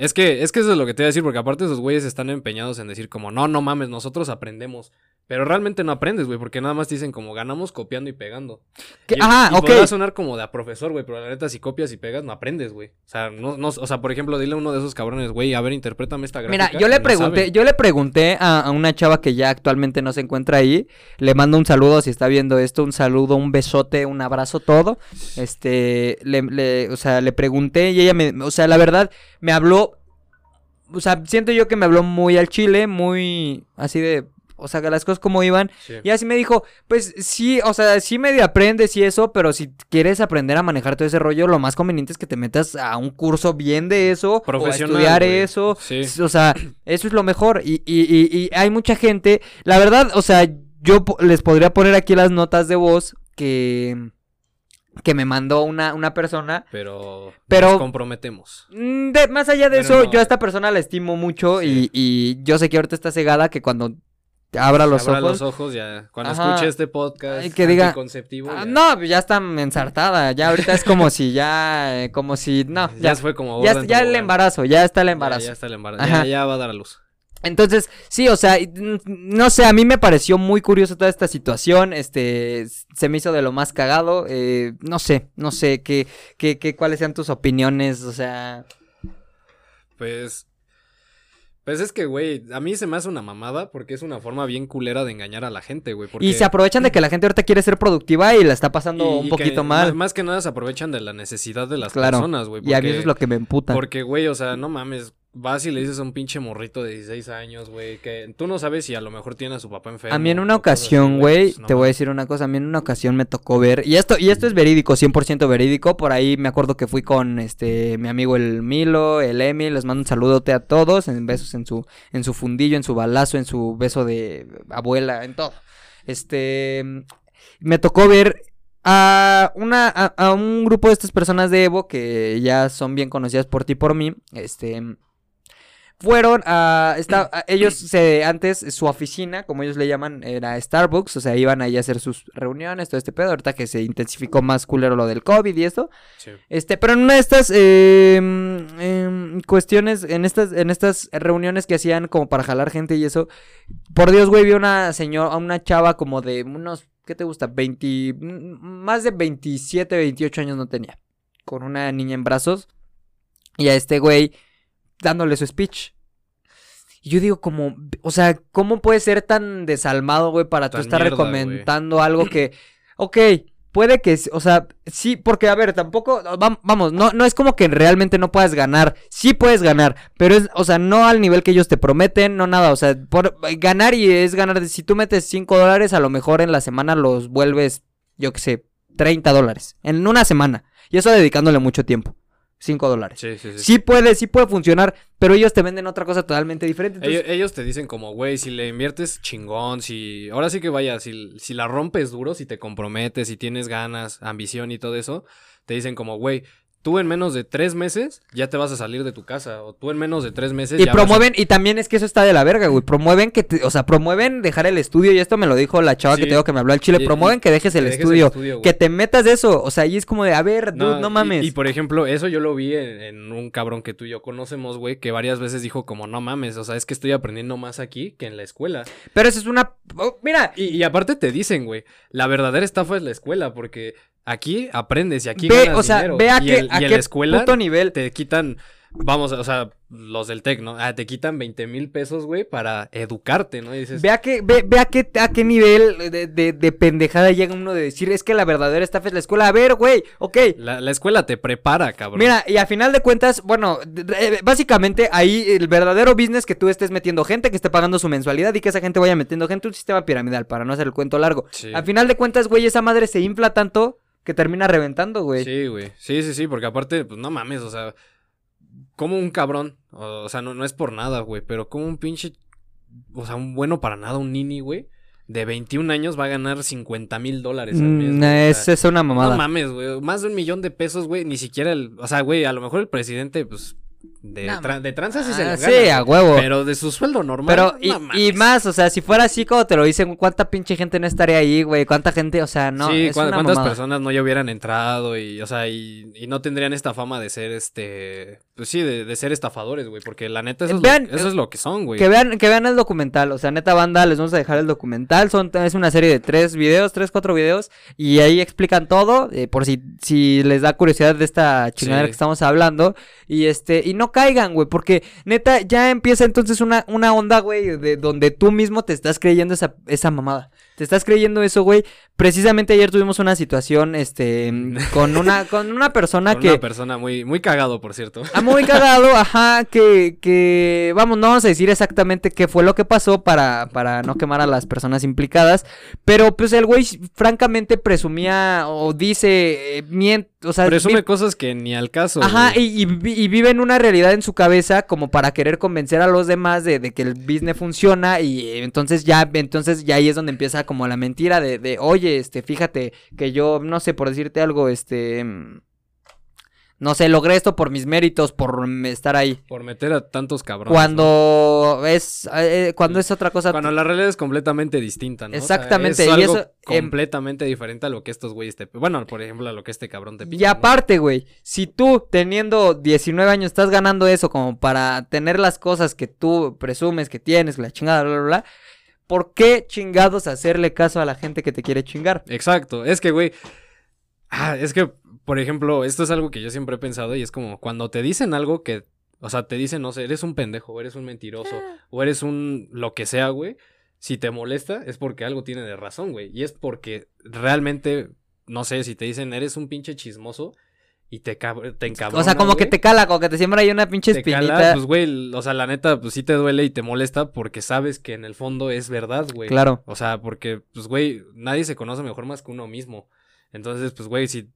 Es que, es que eso es lo que te iba a decir, porque aparte esos güeyes están empeñados en decir como, no, no mames, nosotros aprendemos. Pero realmente no aprendes, güey, porque nada más te dicen como ganamos copiando y pegando.
que-
Y-
ajá,
y
ok.
podrá sonar como de a profesor, güey, pero la neta, si copias y pegas, no aprendes, güey. O sea, no, no, o sea, por ejemplo, dile a uno de esos cabrones, güey, a ver, interprétame esta gráfica.
Mira, yo le
no
pregunté, yo le pregunté a, a una chava que ya actualmente no se encuentra ahí. Le mando un saludo si está viendo esto, un saludo, un besote, un abrazo, todo. Este, le, le- o sea, le pregunté y ella me, o sea, la verdad, me habló, o sea, siento yo que me habló muy al chile, muy así de, o sea, las cosas como iban.
Sí.
Y así me dijo, pues sí, o sea, sí medio aprendes y eso, pero si quieres aprender a manejar todo ese rollo, lo más conveniente es que te metas a un curso bien de eso, o a
Profesional,
estudiar eso.
Sí.
O sea, eso es lo mejor. Y, y, y, y hay mucha gente, la verdad, o sea, yo les podría poner aquí las notas de voz que, que me mandó una, una persona.
Pero,
Pero-
nos comprometemos.
Mm, de- más allá de
Pero
eso,
no,
yo a esta persona la estimo mucho
Sí.
y, y yo sé que ahorita está cegada, que cuando abra los
Abra
ojos...
los ojos ya. Cuando
Ajá.
escuche este podcast
Ay, que diga- Ah, no, pues ya está ensartada, ya ahorita es como si ya, eh, como si, no,
ya
ya,
fue como
ya, ya el embarazo, ya está el embarazo.
Ya, está el embarazo. Ya, ya va a dar a luz.
Entonces, sí, o sea, no sé, a mí me pareció muy curioso toda esta situación, este, se me hizo de lo más cagado, eh, no sé, no sé, qué, qué, qué, cuáles sean tus opiniones, o sea,
Pues. Pues es que, güey, a mí se me hace una mamada porque es una forma bien culera de engañar a la gente, güey. porque-
y se aprovechan de que la gente ahorita quiere ser productiva y la está pasando
y-
un
y
poquito mal,
ma- Más que nada se aprovechan de la necesidad de las
Claro,
personas, güey.
y a mí eso es lo que me emputa.
Porque, güey, o sea, no mames. Vas y le dices a un pinche morrito de 16 años, güey, que tú no sabes si a lo mejor tiene a su papá enfermo.
A mí en una ocasión, güey,
pues, no
te voy a decir una cosa, a mí en una ocasión me tocó ver, y esto, y esto es verídico, 100% verídico, por ahí me acuerdo que fui con este mi amigo el Milo, el Emi, les mando un saludote a todos, en besos en su, en su fundillo, en su balazo, en su beso de abuela, en todo. Este me tocó ver a una, a, a un grupo de estas personas de Evo que ya son bien conocidas por ti y por mí, este fueron a, esta- a- ellos se antes su oficina como ellos le llaman era Starbucks o sea iban ahí a hacer sus reuniones todo este pedo ahorita que se intensificó más culero lo del covid y esto.
Sí.
este pero en una de estas eh, em, cuestiones en estas en estas reuniones que hacían como para jalar gente y eso por Dios güey vi una señora una chava como de unos qué te gusta 20 mm, más de 27 28 años no tenía con una niña en brazos. Y a este güey dándole su speech. Y yo digo como, o sea, ¿cómo puede ser tan desalmado, güey, para tú
Tan
estar
mierda,
recomendando algo que, ok, puede que, o sea, sí, porque a ver, tampoco, vam- vamos, no, no es como que realmente no puedas ganar, sí puedes ganar, pero es, o sea, no al nivel que ellos te prometen, no nada, o sea, por ganar y es ganar, si tú metes 5 dólares, a lo mejor en la semana los vuelves, yo qué sé, 30 dólares, en una semana, y eso dedicándole mucho tiempo, 5 dólares.
Sí, sí, sí.
Sí puede, sí puede funcionar, pero ellos te venden otra cosa totalmente diferente. entonces-
Ellos, ellos te dicen como, güey, si le inviertes chingón, si... Ahora sí que vaya, si, si la rompes duro, si te comprometes, si tienes ganas, ambición y todo eso, te dicen como, güey, tú en menos de tres meses ya te vas a salir de tu casa, o tú en menos de tres meses
y
ya vas a-
promueven, y también es que eso está de la verga, güey. Promueven que, te- o sea, promueven dejar el estudio, y esto me lo dijo la chava
Sí.
que te digo que me habló al chile.
Y-
promueven
y-
que dejes el
que dejes
estudio, que te metas de eso. O sea, y es como de, a ver, dude, no,
y-
mames.
Y, por ejemplo, eso yo lo vi en, en un cabrón que tú y yo conocemos, güey, que varias veces dijo como, no mames, o sea, es que estoy aprendiendo más aquí que en la escuela.
Pero eso es una. oh, mira,
Y, y aparte te dicen, güey, la verdadera estafa es la escuela, porque aquí aprendes y aquí
ve,
ganas
o sea,
dinero.
ve a
y
qué,
el-
a
y en la escuela
puto nivel.
te quitan, vamos, o sea, los del TEC, ¿no? Ah, te quitan 20 mil pesos, güey, para educarte, ¿no? Y dices,
Ve a qué, ve, ve a qué, a qué nivel de, de, de pendejada llega uno de decir, es que la verdadera estafa es la escuela. A ver, güey, ok.
la, la escuela te prepara, cabrón.
Mira, y a final de cuentas, bueno, eh, básicamente ahí el verdadero business que tú estés metiendo gente, que esté pagando su mensualidad y que esa gente vaya metiendo gente, un sistema piramidal, para no hacer el cuento largo.
Sí.
A final de cuentas, güey, esa madre se infla tanto que termina reventando, güey.
Sí, güey. Sí, sí, sí, porque aparte, pues no mames, o sea, como un cabrón, o, o sea, no, no es por nada, güey, pero como un pinche, o sea, un bueno para nada, un nini, güey, de 21 años va a ganar 50 mil dólares al mes.
Mm, es, es una mamada.
No mames, güey, más de un millón de pesos, güey, ni siquiera el, o sea, güey, a lo mejor el presidente, pues, de,
No,
tra- de tranza sí se
Ah,
lo
sí,
gana,
a huevo.
Pero de su sueldo normal,
Pero, y,
no
y
mames.
más, o sea, si fuera así como te lo dicen, ¿cuánta pinche gente no estaría ahí, güey? ¿Cuánta gente, o sea, no?
sí,
es
cuán-
una
cuántas
mamada.
personas no ya hubieran entrado y, o sea, y, y no tendrían esta fama de ser, este, pues sí, de, de ser estafadores, güey, porque la neta eso, es,
Vean,
lo, eso es lo que son, güey.
Que vean, que vean el documental, o sea, neta banda, les vamos a dejar el documental, son, es una serie de tres videos, tres, cuatro videos, y ahí explican todo, eh, por si, si les da curiosidad de esta chingadera
Sí.
que estamos hablando, y este, y no caigan, güey, porque neta ya empieza entonces una, una onda, güey, de donde tú mismo te estás creyendo esa, esa mamada, te estás creyendo eso, güey, precisamente ayer tuvimos una situación, este, con una, con una persona
Con
que...
Una persona muy, muy cagado, por cierto.
Ah, muy cagado, ajá, que, que, vamos, no vamos a decir exactamente qué fue lo que pasó para, para no quemar a las personas implicadas, pero pues el güey francamente presumía o dice, eh, mient, o sea,
Presume cosas que ni al caso.
Ajá, y, y vive en una realidad en su cabeza como para querer convencer a los demás de, de que el business funciona y eh, entonces ya, entonces ya ahí es donde empieza como la mentira de, de, oye, este, fíjate que yo, no sé, por decirte algo, este, mm, no sé, logré esto por mis méritos, por mm, estar ahí.
Por meter a tantos cabrones. ¿no?
Cuando es, eh, cuando es otra cosa.
Cuando la realidad es completamente distinta, ¿no? O sea,
Exactamente,
es
y
algo
eso, em-
completamente diferente a lo que estos güeyes te... Bueno, por ejemplo, a lo que este cabrón te
Y
pinta. ¿no?
aparte, güey, si tú teniendo 19 años estás ganando eso como para tener las cosas que tú presumes que tienes, la chingada, bla, bla, bla, ¿por qué chingados hacerle caso a la gente que te quiere chingar?
Exacto, es que, güey... Ah, es que, por ejemplo, esto es algo que yo siempre he pensado y es como cuando te dicen algo que... O sea, te dicen, no sé, eres un pendejo, o eres un mentiroso, o eres un lo que sea, güey. Si te molesta, es porque algo tiene de razón, güey. Y es porque realmente, no sé, si te dicen, eres un pinche chismoso y te, te encabrona,
o sea, como que te cala, como que te siembra ahí una pinche
te cala,
espinita.
pues, güey, o sea, la neta, pues sí te duele y te molesta porque sabes que en el fondo es verdad, güey.
Claro.
O sea, porque, pues, güey, nadie se conoce mejor más que uno mismo. Entonces, pues, güey, si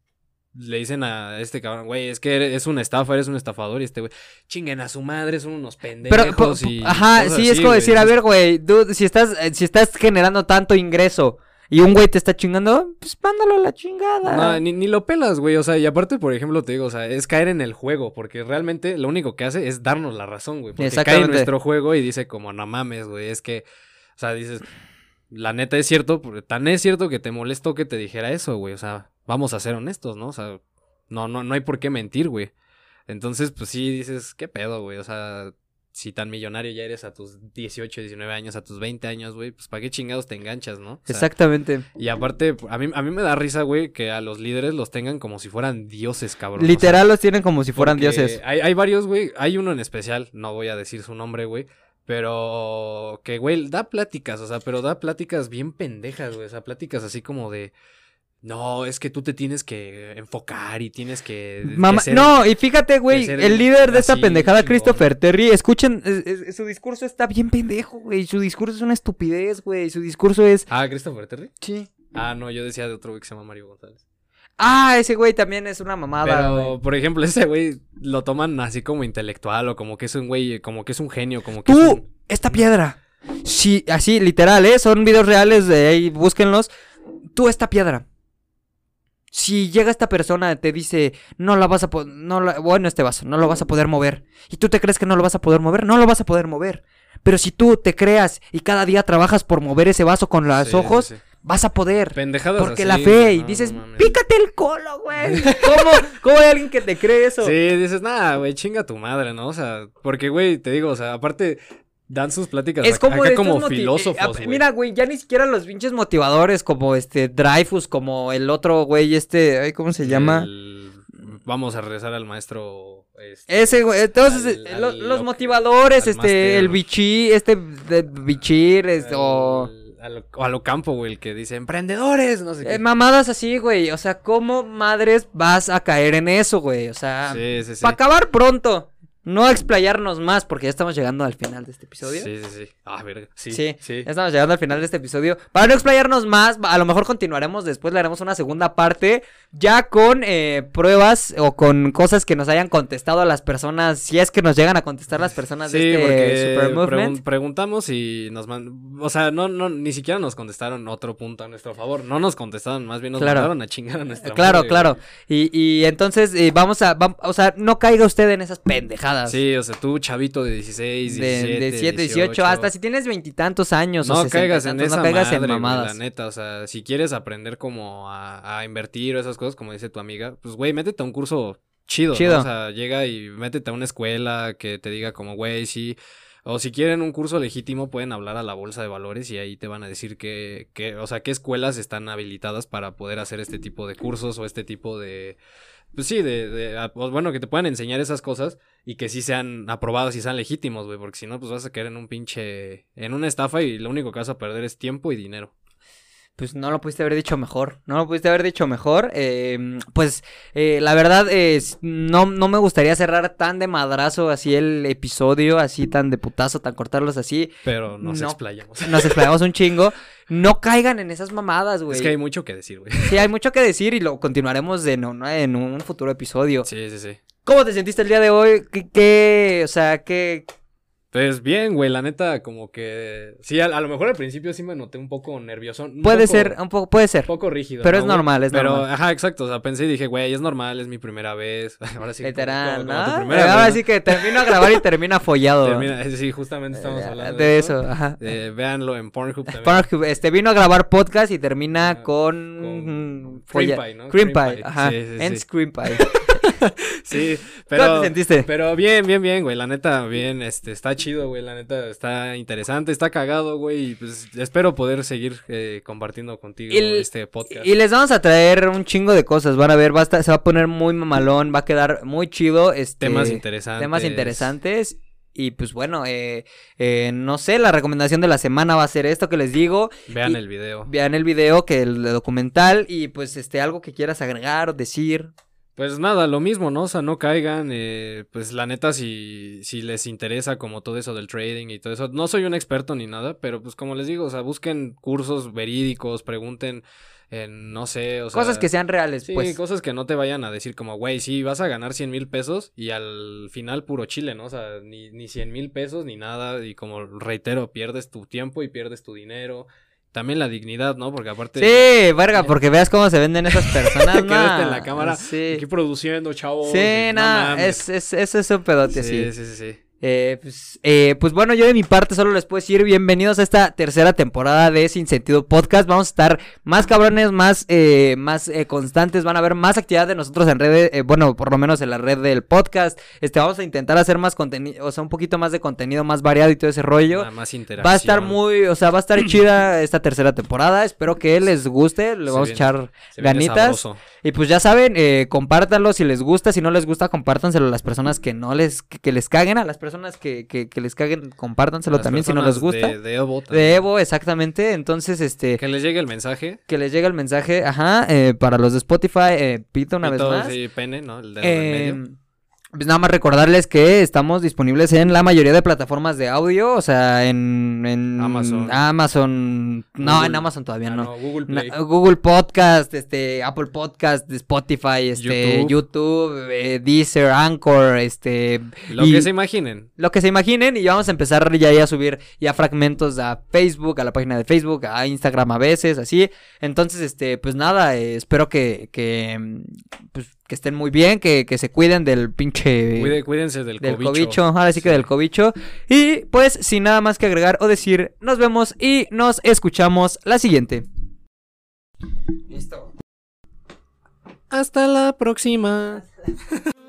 le dicen a este cabrón, güey, es que eres, es una estafa, eres un estafador y este güey, chinguen a su madre, son unos pendejos
Pero,
y
ajá, sí, es como
güey.
decir, a ver, güey, dude, si estás, eh, si estás generando tanto ingreso y un güey te está chingando, pues mándalo a la chingada.
No, ni, ni lo pelas, güey. O sea, y aparte, por ejemplo, te digo, o sea, es caer en el juego, porque realmente lo único que hace es darnos la razón, güey. Porque cae en nuestro juego y dice como, no mames, güey, es que, o sea, dices, la neta es cierto, porque tan es cierto que te molestó que te dijera eso, güey. O sea, vamos a ser honestos, ¿no? O sea, no, no, no hay por qué mentir, güey. Entonces, pues sí, dices, ¿qué pedo, güey? O sea, si tan millonario ya eres a tus 18, 19 años, a tus 20 años, güey, pues ¿para qué chingados te enganchas, no? O sea,
Exactamente.
y aparte, a mí, a mí me da risa, güey, que a los líderes los tengan como si fueran dioses, cabrón. O sea,
Literal los tienen como si fueran dioses.
Hay, hay varios, güey. Hay uno en especial, no voy a decir su nombre, güey. Pero que, güey, da pláticas, o sea, pero da pláticas bien pendejas, güey. O sea, pláticas así como de. No, es que tú te tienes que enfocar y tienes que.
Mamá,
ser-
no, y fíjate, güey, el líder de esta pendejada. Christopher Terry, escuchen, es- es- su discurso está bien pendejo, güey, su discurso es una estupidez, güey, su discurso es...
Ah, Christopher Terry.
Sí.
Ah, no, yo decía de otro güey que se llama Mario González.
Ah, ese güey también es una mamada,
Pero,
güey.
por ejemplo, ese güey lo toman así como intelectual o como que es un güey, como que es un genio, como que es
Tú,
un-
esta piedra, sí, así, literal, ¿eh? Son videos reales de ahí, búsquenlos. Tú, esta piedra. Si llega esta persona te dice, no la vas a poder, no la- bueno, este vaso, no lo vas a poder mover. Y tú te crees que no lo vas a poder mover, no lo vas a poder mover. Pero si tú te creas y cada día trabajas por mover ese vaso con los
Sí,
ojos,
sí.
vas a poder.
Pendejadas
Porque
así,
la fe, y
no,
dices,
no
pícate el colo, güey. ¿Cómo, ¿Cómo hay alguien que te cree eso?
Sí, dices, nada, güey, chinga tu madre, ¿no? O sea, porque, güey, te digo, o sea, aparte dan sus pláticas
Es como
acá como filósofos,
eh,
güey.
Mira, güey, ya ni siquiera los pinches motivadores como este Dreyfus, como el otro güey, este, ay, ¿cómo se llama?
El- Vamos a regresar al maestro. este,
Ese, güey, entonces,
al-
eh,
al-
los
lo-
motivadores, este, el bichí, este, de bichir, este, o...
a lo, o a lo campo, güey, el que dice emprendedores, no sé qué.
eh, mamadas así, güey, o sea, ¿cómo madres vas a caer en eso, güey? O sea,
sí, sí, sí.
para acabar pronto, no explayarnos más, porque ya estamos llegando al final de este episodio.
Sí, sí, sí. Ah, verga. Sí,
Sí,
sí.
ya estamos llegando al final de este episodio. Para no explayarnos más, a lo mejor continuaremos después, le haremos una segunda parte, ya con eh, pruebas o con cosas que nos hayan contestado a las personas, si es que nos llegan a contestar las personas
Sí,
de este
porque
Super Movement.
pregun- preguntamos y nos mandan, o sea, no, no, ni siquiera nos contestaron otro punto a nuestro favor, no nos contestaron, más bien nos
Claro.
mandaron a chingar a nuestra
Claro,
madre,
claro. Y, y entonces eh, vamos a, o sea, no caiga usted en esas pendejadas.
Sí, o sea, tú, chavito de 16,
De,
17,
de 7, 18, hasta si tienes veintitantos años. o
No
60 y
caigas en
tantos,
esa
no caigas
madre,
en
güey,
mamadas.
la neta, o sea, si quieres aprender como a, a invertir o esas cosas, como dice tu amiga, pues, güey, métete a un curso chido,
Chido.
¿no? O sea, llega y métete a una escuela que te diga como, güey, sí... O si quieren un curso legítimo, pueden hablar a la bolsa de valores y ahí te van a decir que, que, o sea, qué escuelas están habilitadas para poder hacer este tipo de cursos o este tipo de, pues sí, de, de bueno, que te puedan enseñar esas cosas y que sí sean aprobados y sean legítimos, güey, porque si no, pues vas a caer en un pinche, en una estafa y lo único que vas a perder es tiempo y dinero.
pues no lo pudiste haber dicho mejor, no lo pudiste haber dicho mejor. eh, pues eh, la verdad, eh, s- no, no me gustaría cerrar tan de madrazo así el episodio, así tan de putazo, tan cortarlos así.
Pero nos
No.
explayamos.
Nos explayamos un chingo. No caigan en esas mamadas, güey.
Es que hay mucho que decir, güey.
Sí, hay mucho que decir y lo continuaremos de no, no, en un futuro episodio.
Sí, sí, sí.
¿Cómo te sentiste el día de hoy? ¿Qué, qué- o sea, qué,
Pues bien, güey, la neta, como que. Sí, a, a lo mejor al principio sí me noté un poco nervioso. un
puede
poco-
ser, un poco, puede ser.
Un poco rígido.
Pero
¿no,
es
güey?
normal, es
Pero,
normal.
ajá, exacto. O sea, pensé y dije, güey, es normal, es mi primera vez. Ahora sí.
Literal,
como- como
¿no?
primera
Ahora sí
¿no?
que termino a grabar y termina follado.
Termina- eh, sí, justamente estamos
Eh,
hablando
de eso, ajá.
Eh, véanlo en Pornhub también.
Pornhub, este vino a grabar podcast y termina
Ah,
con,
con Cream Pie, ¿no?
Cream pie, ajá.
Sí, sí,
en
sí.
Cream pie.
Sí,
¿Cómo
pero.
te sentiste?
Pero bien, bien, bien, güey. La neta, bien, este, está chido, güey. La neta, está interesante, está cagado, güey. Y pues espero poder seguir eh, compartiendo contigo
el-
este podcast.
Y les vamos a traer un chingo de cosas. Van a ver, va a estar- se va a poner muy mamalón, va a quedar muy chido. Este,
Temas interesantes.
Temas interesantes. Y pues bueno, eh, eh, no sé, la recomendación de la semana va a ser esto que les digo.
Vean
y-
el video.
Vean el video, que el documental. Y pues este, algo que quieras agregar o decir.
Pues nada, lo mismo, ¿no? O sea, no caigan. eh, pues la neta, si, si les interesa como todo eso del trading y todo eso. No soy un experto ni nada, pero pues como les digo, o sea, busquen cursos verídicos, pregunten en, no sé, o sea.
cosas que sean reales,
Sí,
pues.
cosas que no te vayan a decir como, güey, sí, vas a ganar 100 mil pesos y al final puro chile, ¿no? O sea, ni, ni 100 mil pesos ni nada y como reitero, pierdes tu tiempo y pierdes tu dinero. También la dignidad, ¿no? Porque aparte...
Sí, verga, porque veas cómo se venden esas personas.
Quedaste
nah,
en la cámara,
Sí.
Aquí produciendo, chavos.
Sí,
no
nada, es, es, eso es un pedote.
Sí, sí, sí, sí.
Eh, pues, eh, pues bueno, yo de mi parte solo les puedo decir bienvenidos a esta tercera temporada de Sin Sentido Podcast. Vamos a estar más cabrones, más, eh, más eh, constantes. Van a haber más actividad de nosotros en redes, eh, bueno, por lo menos en la red del podcast. Este, vamos a intentar hacer más contenido, o sea, un poquito más de contenido más variado y todo ese rollo.
Nada más interacción.
Va a estar muy, o sea, va a estar chida esta tercera temporada. Espero que les guste. Le vamos a echar ganitas. Y pues ya saben, eh, compártanlo si les gusta, si no les gusta, compártanselo a las personas que no les, que, que les caguen, a las personas que, que, que les caguen, compártanselo
Las
también si no les gusta.
De, de Evo
De,
también.
Evo, exactamente. Entonces, este,
Que les llegue el mensaje.
que les llegue el mensaje, ajá, eh, para los de Spotify, eh, pito una vez más.
Sí, pene, ¿no? El dedo del
Eh,
medio.
Pues nada más recordarles que estamos disponibles en la mayoría de plataformas de audio, o sea, en, en
Amazon.
Amazon, no,
Google.
en Amazon todavía
Ah,
no.
no, Google Play.
Google Podcast, este, Apple Podcast, Spotify, este,
YouTube.
YouTube, eh, Deezer, Anchor, este,
Lo
y
que se imaginen.
lo que se imaginen y vamos a empezar ya ahí a subir ya fragmentos a Facebook, a la página de Facebook, a Instagram a veces, así. Entonces, este, pues nada, eh, espero que, que, pues, que estén muy bien, que, que se cuiden del pinche...
Cuide- cuídense del,
del
cobicho.
cobicho, ahora sí que del cobicho. Y pues, sin nada más que agregar o decir, nos vemos y nos escuchamos la siguiente. Listo.
Hasta la próxima.